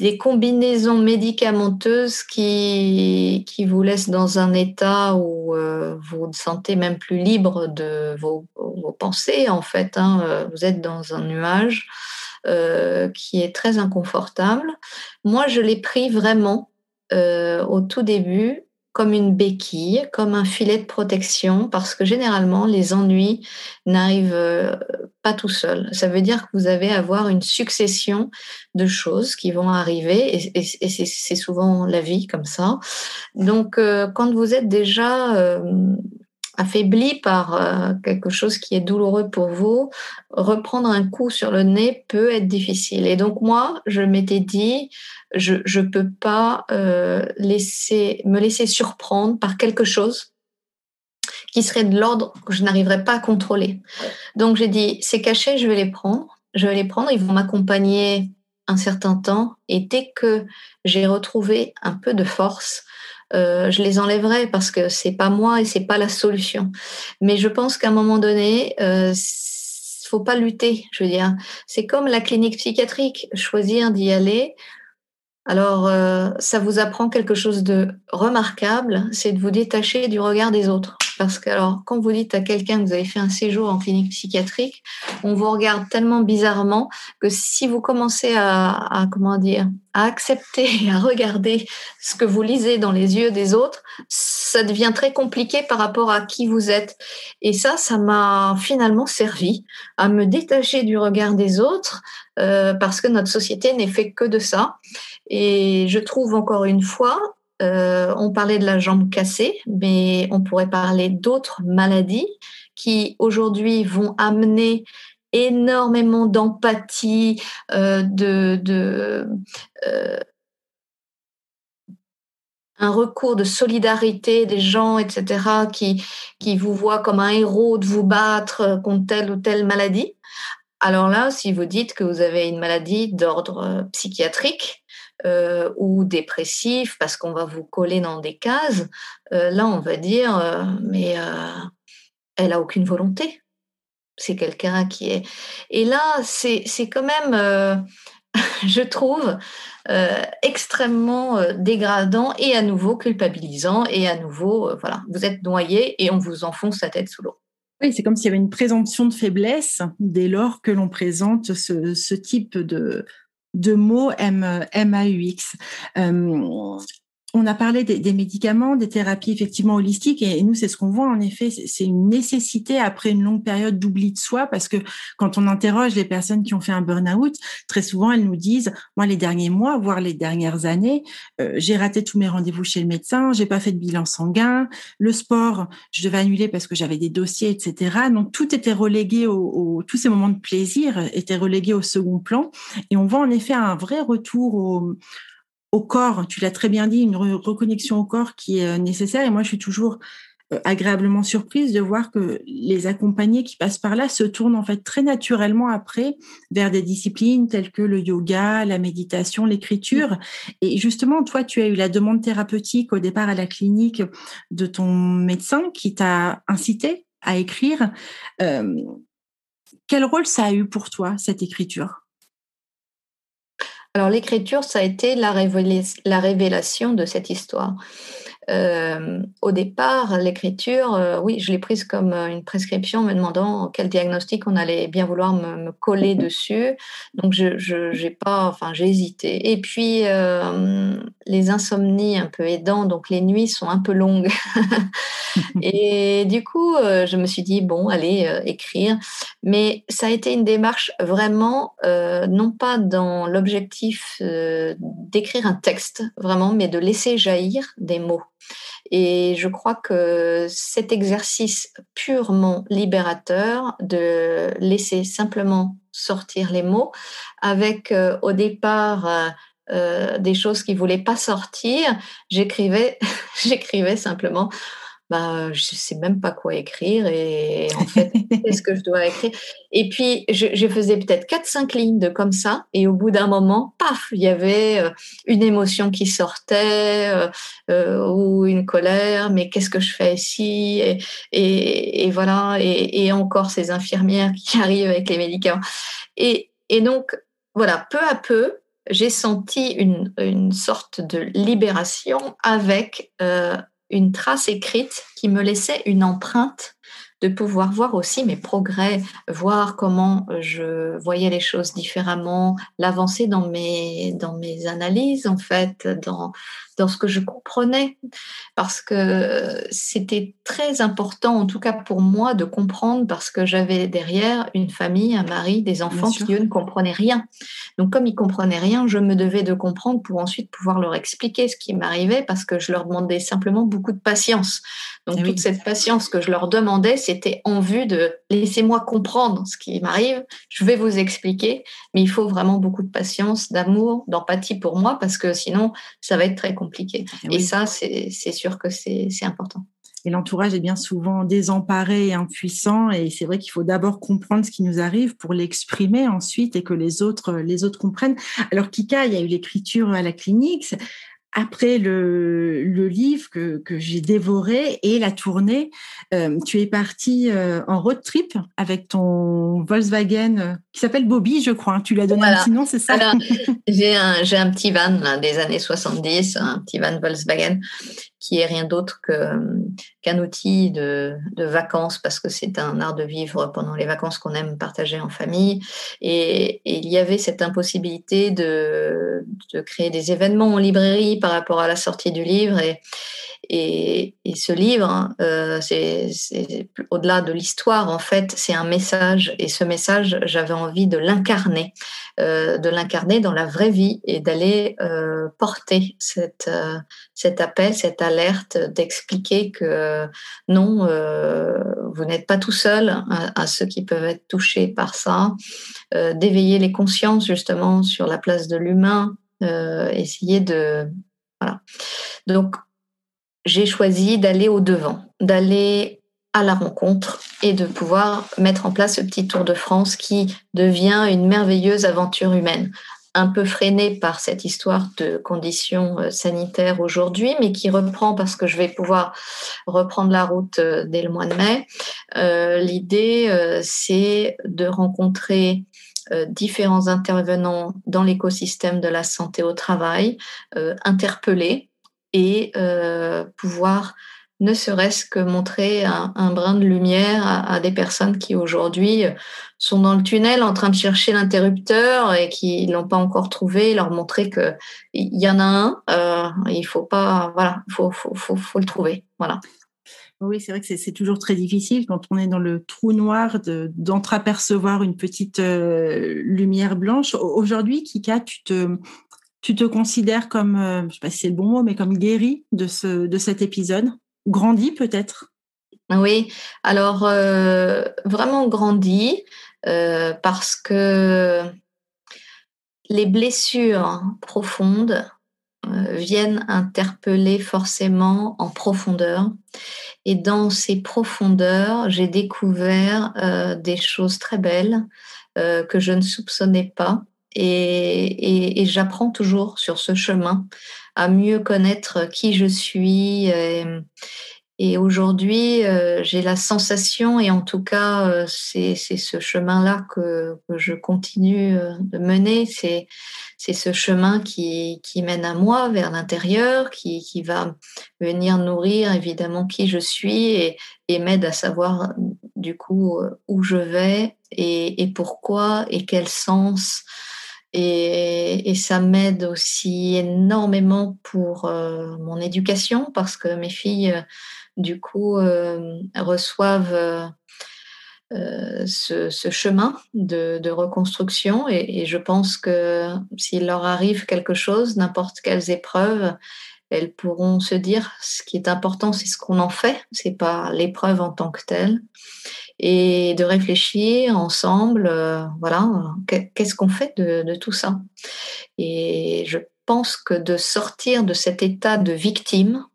[SPEAKER 2] des combinaisons médicamenteuses qui, qui vous laissent dans un état où vous vous sentez même plus libre de vos, vos pensées, en fait. Hein, vous êtes dans un nuage. Euh, qui est très inconfortable. Moi, je l'ai pris vraiment euh, au tout début comme une béquille, comme un filet de protection, parce que généralement, les ennuis n'arrivent euh, pas tout seuls. Ça veut dire que vous avez à avoir une succession de choses qui vont arriver, et, c'est souvent la vie comme ça. Donc, quand vous êtes déjà affaibli par euh, quelque chose qui est douloureux pour vous, reprendre un coup sur le nez peut être difficile. Et donc moi, je m'étais dit, je ne peux pas euh, me laisser surprendre par quelque chose qui serait de l'ordre que je n'arriverais pas à contrôler. Donc j'ai dit, ces cachets, je vais les prendre. Je vais les prendre, ils vont m'accompagner un certain temps. Et dès que j'ai retrouvé un peu de force, euh, je les enlèverai parce que c'est pas moi et c'est pas la solution. Mais je pense qu'à un moment donné, euh, faut pas lutter. Je veux dire, c'est comme la clinique psychiatrique, choisir d'y aller. Alors, euh, ça vous apprend quelque chose de remarquable, c'est de vous détacher du regard des autres. Parce que alors, quand vous dites à quelqu'un que vous avez fait un séjour en clinique psychiatrique, on vous regarde tellement bizarrement que si vous commencez à, comment dire, à accepter, à regarder ce que vous lisez dans les yeux des autres, ça devient très compliqué par rapport à qui vous êtes. Et ça, ça m'a finalement servi à me détacher du regard des autres euh, parce que notre société n'est fait que de ça. Et je trouve encore une fois euh, on parlait de la jambe cassée, mais on pourrait parler d'autres maladies qui aujourd'hui vont amener énormément d'empathie, euh, de, euh, un recours de solidarité des gens, etc., qui, qui vous voient comme un héros de vous battre contre telle ou telle maladie. Alors là, si vous dites que vous avez une maladie d'ordre psychiatrique, euh, ou dépressif parce qu'on va vous coller dans des cases, euh, là on va dire euh, mais elle a aucune volonté. C'est quelqu'un qui est. Et là c'est quand même, je trouve, extrêmement dégradant et à nouveau culpabilisant et à nouveau voilà vous êtes noyé et on vous enfonce la tête sous l'eau.
[SPEAKER 1] Oui, c'est comme s'il y avait une présomption de faiblesse dès lors que l'on présente ce, ce type de, de mots M, MAUX. Euh, on a parlé des, médicaments, des thérapies effectivement holistiques, et, nous, c'est ce qu'on voit en effet, c'est une nécessité après une longue période d'oubli de soi, parce que quand on interroge les personnes qui ont fait un burn-out, très souvent elles nous disent, moi les derniers mois, voire les dernières années, euh, j'ai raté tous mes rendez-vous chez le médecin, j'ai pas fait de bilan sanguin, le sport, je devais annuler parce que j'avais des dossiers, etc. Donc tout était relégué au, tous ces moments de plaisir étaient relégués au second plan, et on voit en effet un vrai retour au au corps, tu l'as très bien dit, une reconnexion au corps qui est euh, nécessaire. Et moi, je suis toujours euh, agréablement surprise de voir que les accompagnés qui passent par là se tournent en fait très naturellement après vers des disciplines telles que le yoga, la méditation, l'écriture. Et justement, toi, tu as eu la demande thérapeutique au départ à la clinique de ton médecin qui t'a incité à écrire. Euh, quel rôle ça a eu pour toi, cette écriture?
[SPEAKER 2] Alors l'écriture, ça a été la, révélation de cette histoire. Euh, au départ, l'écriture, euh, oui, je l'ai prise comme euh, une prescription, me demandant quel diagnostic on allait bien vouloir me, coller dessus. Donc, je, j'ai pas, enfin, j'ai hésité. Et puis, les insomnies un peu aidant, donc les nuits sont un peu longues. et du coup, je me suis dit bon, allez écrire. Mais ça a été une démarche vraiment, non pas dans l'objectif d'écrire un texte, vraiment, mais de laisser jaillir des mots. Et je crois que cet exercice purement libérateur de laisser simplement sortir les mots avec euh, au départ euh, euh, des choses qui voulaient pas sortir, j'écrivais, j'écrivais simplement bah, je sais même pas quoi écrire et en fait, qu'est-ce que je dois écrire Et puis, je, faisais peut-être 4-5 lignes de comme ça et au bout d'un moment, paf, il y avait euh, une émotion qui sortait euh, euh, ou une colère, mais qu'est-ce que je fais ici et, et, voilà, et, et, encore ces infirmières qui arrivent avec les médicaments. Et, et donc, voilà, peu à peu, j'ai senti une, une, sorte de libération avec une trace écrite qui me laissait une empreinte de pouvoir voir aussi mes progrès, voir comment je voyais les choses différemment, l'avancer dans mes, dans mes analyses, en fait, dans, dans ce que je comprenais, parce que c'était très important, en tout cas pour moi, de comprendre, parce que j'avais derrière une famille, un mari, des enfants qui, eux, ne comprenaient rien. Donc, comme ils comprenaient rien, je me devais de comprendre pour ensuite pouvoir leur expliquer ce qui m'arrivait, parce que je leur demandais simplement beaucoup de patience. Donc, eh toute cette patience que je leur demandais, c'était en vue de laissez-moi comprendre ce qui m'arrive, je vais vous expliquer, mais il faut vraiment beaucoup de patience, d'amour, d'empathie pour moi, parce que sinon, ça va être très compliqué. Eh et, ça, c'est sûr que c'est important.
[SPEAKER 1] Et l'entourage est bien souvent désemparé et impuissant. Et c'est vrai qu'il faut d'abord comprendre ce qui nous arrive pour l'exprimer ensuite et que les autres, les autres comprennent. Alors, Kika, il y a eu l'écriture à la clinique après le, le livre que, que j'ai dévoré et la tournée, euh, tu es parti euh, en road trip avec ton Volkswagen euh, qui s'appelle Bobby, je crois. Tu lui as donné un petit nom, c'est ça?
[SPEAKER 2] J'ai un, un, petit van là, des années 70, un petit van Volkswagen qui est rien d'autre qu'un outil de, vacances parce que c'est un art de vivre pendant les vacances qu'on aime partager en famille. Et, et, il y avait cette impossibilité de, de créer des événements en librairie par rapport à la sortie du livre. Et, et, ce livre, hein, euh, c'est au-delà de l'histoire, en fait, c'est un message. Et ce message, j'avais envie de l'incarner, euh, de l'incarner dans la vraie vie et d'aller euh, porter cette, cet appel, cette alerte, d'expliquer que non, vous n'êtes pas tout seul à, à, ceux qui peuvent être touchés par ça, d'éveiller les consciences justement sur la place de l'humain, essayer de voilà. Donc, j'ai choisi d'aller au devant, d'aller à la rencontre et de pouvoir mettre en place ce petit Tour de France qui devient une merveilleuse aventure humaine, un peu freinée par cette histoire de conditions euh, sanitaires aujourd'hui, mais qui reprend parce que je vais pouvoir reprendre la route euh, dès le mois de mai. Euh, l'idée, c'est de rencontrer différents intervenants dans l'écosystème de la santé au travail, interpeller et euh, pouvoir ne serait-ce que montrer un, brin de lumière à, des personnes qui aujourd'hui sont dans le tunnel en train de chercher l'interrupteur et qui l'ont pas encore trouvé, leur montrer que il y en a un, euh, il faut pas, voilà, faut, faut, faut, le trouver, voilà.
[SPEAKER 1] Oui, c'est vrai que c'est toujours très difficile quand on est dans le trou noir d'entreapercevoir une petite euh, lumière blanche. Aujourd'hui, Kika, tu te, tu te considères comme, euh, je sais pas si c'est le bon mot, mais comme guéri de cet épisode? Grandi peut-être?
[SPEAKER 2] Oui, alors euh, vraiment grandi euh, parce que les blessures profondes viennent interpeller forcément en profondeur. Et dans ces profondeurs, j'ai découvert des choses très belles que je ne soupçonnais pas et, j'apprends toujours sur ce chemin à mieux connaître qui je suis. Et, aujourd'hui, euh, j'ai la sensation, et en tout cas, euh, c'est ce chemin-là que, je continue euh, de mener, c'est ce chemin qui, mène à moi, vers l'intérieur, qui, va venir nourrir évidemment qui je suis et, et m'aide à savoir du coup où je vais et, et pourquoi et quel sens et, ça m'aide aussi énormément pour euh, mon éducation parce que mes filles, euh, du coup, euh, reçoivent ce, chemin de, reconstruction. Et, je pense que s'il leur arrive quelque chose, n'importe quelles épreuves, elles pourront se dire ce qui est important, c'est ce qu'on en fait, c'est pas l'épreuve en tant que telle et de réfléchir ensemble, euh, voilà, qu'est-ce qu'on fait de, tout ça Et je pense que de sortir de cet état de victime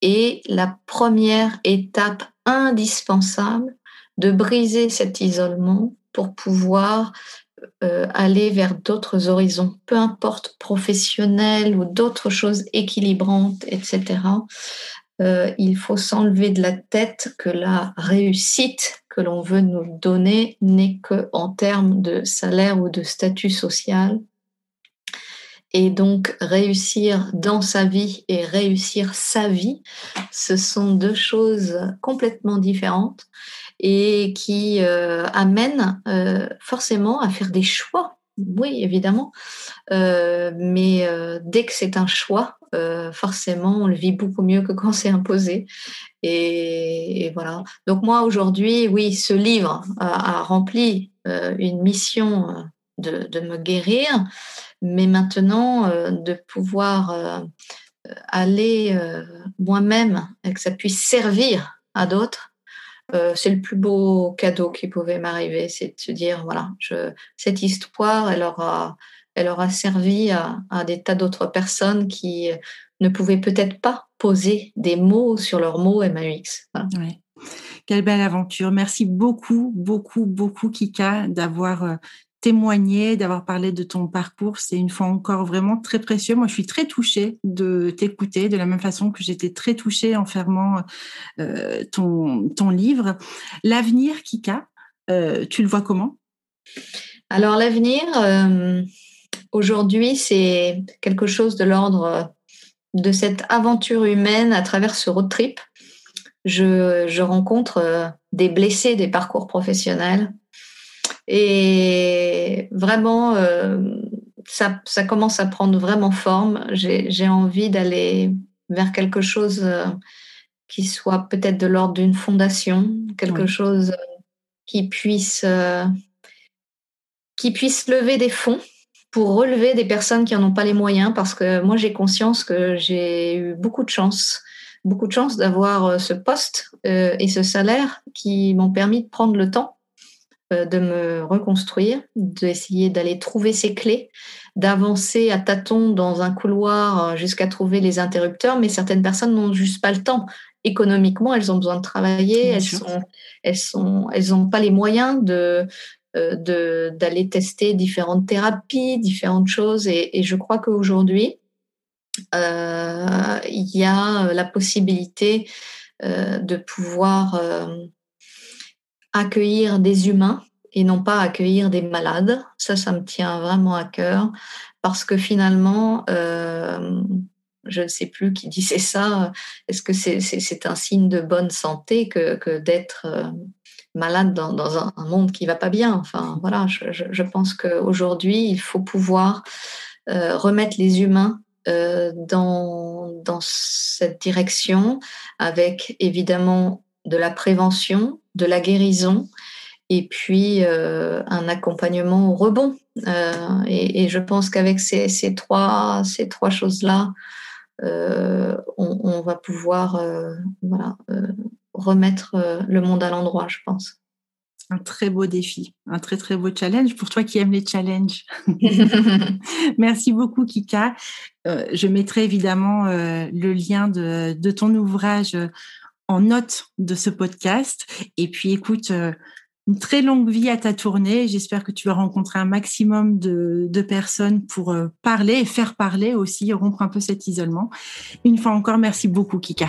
[SPEAKER 2] est la première étape indispensable de briser cet isolement pour pouvoir euh, aller vers d'autres horizons, peu importe professionnels ou d'autres choses équilibrantes, etc. Euh, il faut s'enlever de la tête que la réussite que l'on veut nous donner n'est que en termes de salaire ou de statut social. Et donc réussir dans sa vie et réussir sa vie, ce sont deux choses complètement différentes et qui euh, amènent euh, forcément à faire des choix. Oui, évidemment. Euh, mais dès que c'est un choix, forcément, on le vit beaucoup mieux que quand c'est imposé. Et, voilà. Donc moi, aujourd'hui, oui, ce livre a, rempli une mission de, de, me guérir, mais maintenant, de pouvoir aller moi-même et que ça puisse servir à d'autres, euh, c'est le plus beau cadeau qui pouvait m'arriver, c'est de se dire voilà, cette histoire, elle aura, elle aura servi à, des tas d'autres personnes qui ne pouvaient peut-être pas poser des mots sur leurs mots MAUX.
[SPEAKER 1] Quelle belle aventure. Merci beaucoup, beaucoup, beaucoup, Kika, d'avoir euh, témoigner, d'avoir parlé de ton parcours. C'est une fois encore vraiment très précieux. Moi, je suis très touchée de t'écouter de la même façon que j'étais très touchée en fermant euh, ton, ton livre. L'avenir, Kika, euh, tu le vois comment?
[SPEAKER 2] Alors, l'avenir, euh, aujourd'hui, c'est quelque chose de l'ordre de cette aventure humaine à travers ce road trip. Je, je rencontre des blessés des parcours professionnels et vraiment, euh, ça, ça, commence à prendre vraiment forme. J'ai envie d'aller vers quelque chose euh, qui soit peut-être de l'ordre d'une fondation, quelque chose euh, qui puisse, qui puisse lever des fonds pour relever des personnes qui n'en ont pas les moyens, parce que moi j'ai conscience que j'ai eu beaucoup de chance, beaucoup de chance d'avoir ce poste et ce salaire qui m'ont permis de prendre le temps euh, de me reconstruire, d'essayer d'aller trouver ces clés, d'avancer à tâtons dans un couloir euh, jusqu'à trouver les interrupteurs, mais certaines personnes n'ont juste pas le temps. Économiquement, elles ont besoin de travailler, elles sont, elles sont, elles n'ont pas les moyens de euh, d'aller tester différentes thérapies, différentes choses. Et, je crois qu'aujourd'hui, il y a la possibilité de pouvoir accueillir des humains et non pas accueillir des malades. Ça, ça me tient vraiment à cœur parce que finalement, euh, je ne sais plus qui disait ça. Est-ce que c'est un signe de bonne santé que, que d'être euh, malade dans, dans, un, monde qui va pas bien Enfin, voilà, je, je, pense qu'aujourd'hui, il faut pouvoir euh, remettre les humains euh, dans, dans cette direction avec évidemment de la prévention, de la guérison et puis euh, un accompagnement au rebond. Et, je pense qu'avec ces, trois, ces trois choses-là, euh, on, va pouvoir voilà, remettre le monde à l'endroit, je pense.
[SPEAKER 1] Un très beau défi, un très très beau challenge pour toi qui aimes les challenges. Merci beaucoup Kika. je mettrai évidemment le lien de, de ton ouvrage en note de ce podcast. Et puis, écoute, euh, une très longue vie à ta tournée. J'espère que tu vas rencontrer un maximum de, personnes pour euh, parler et faire parler aussi, rompre un peu cet isolement. Une fois encore, merci beaucoup, Kika.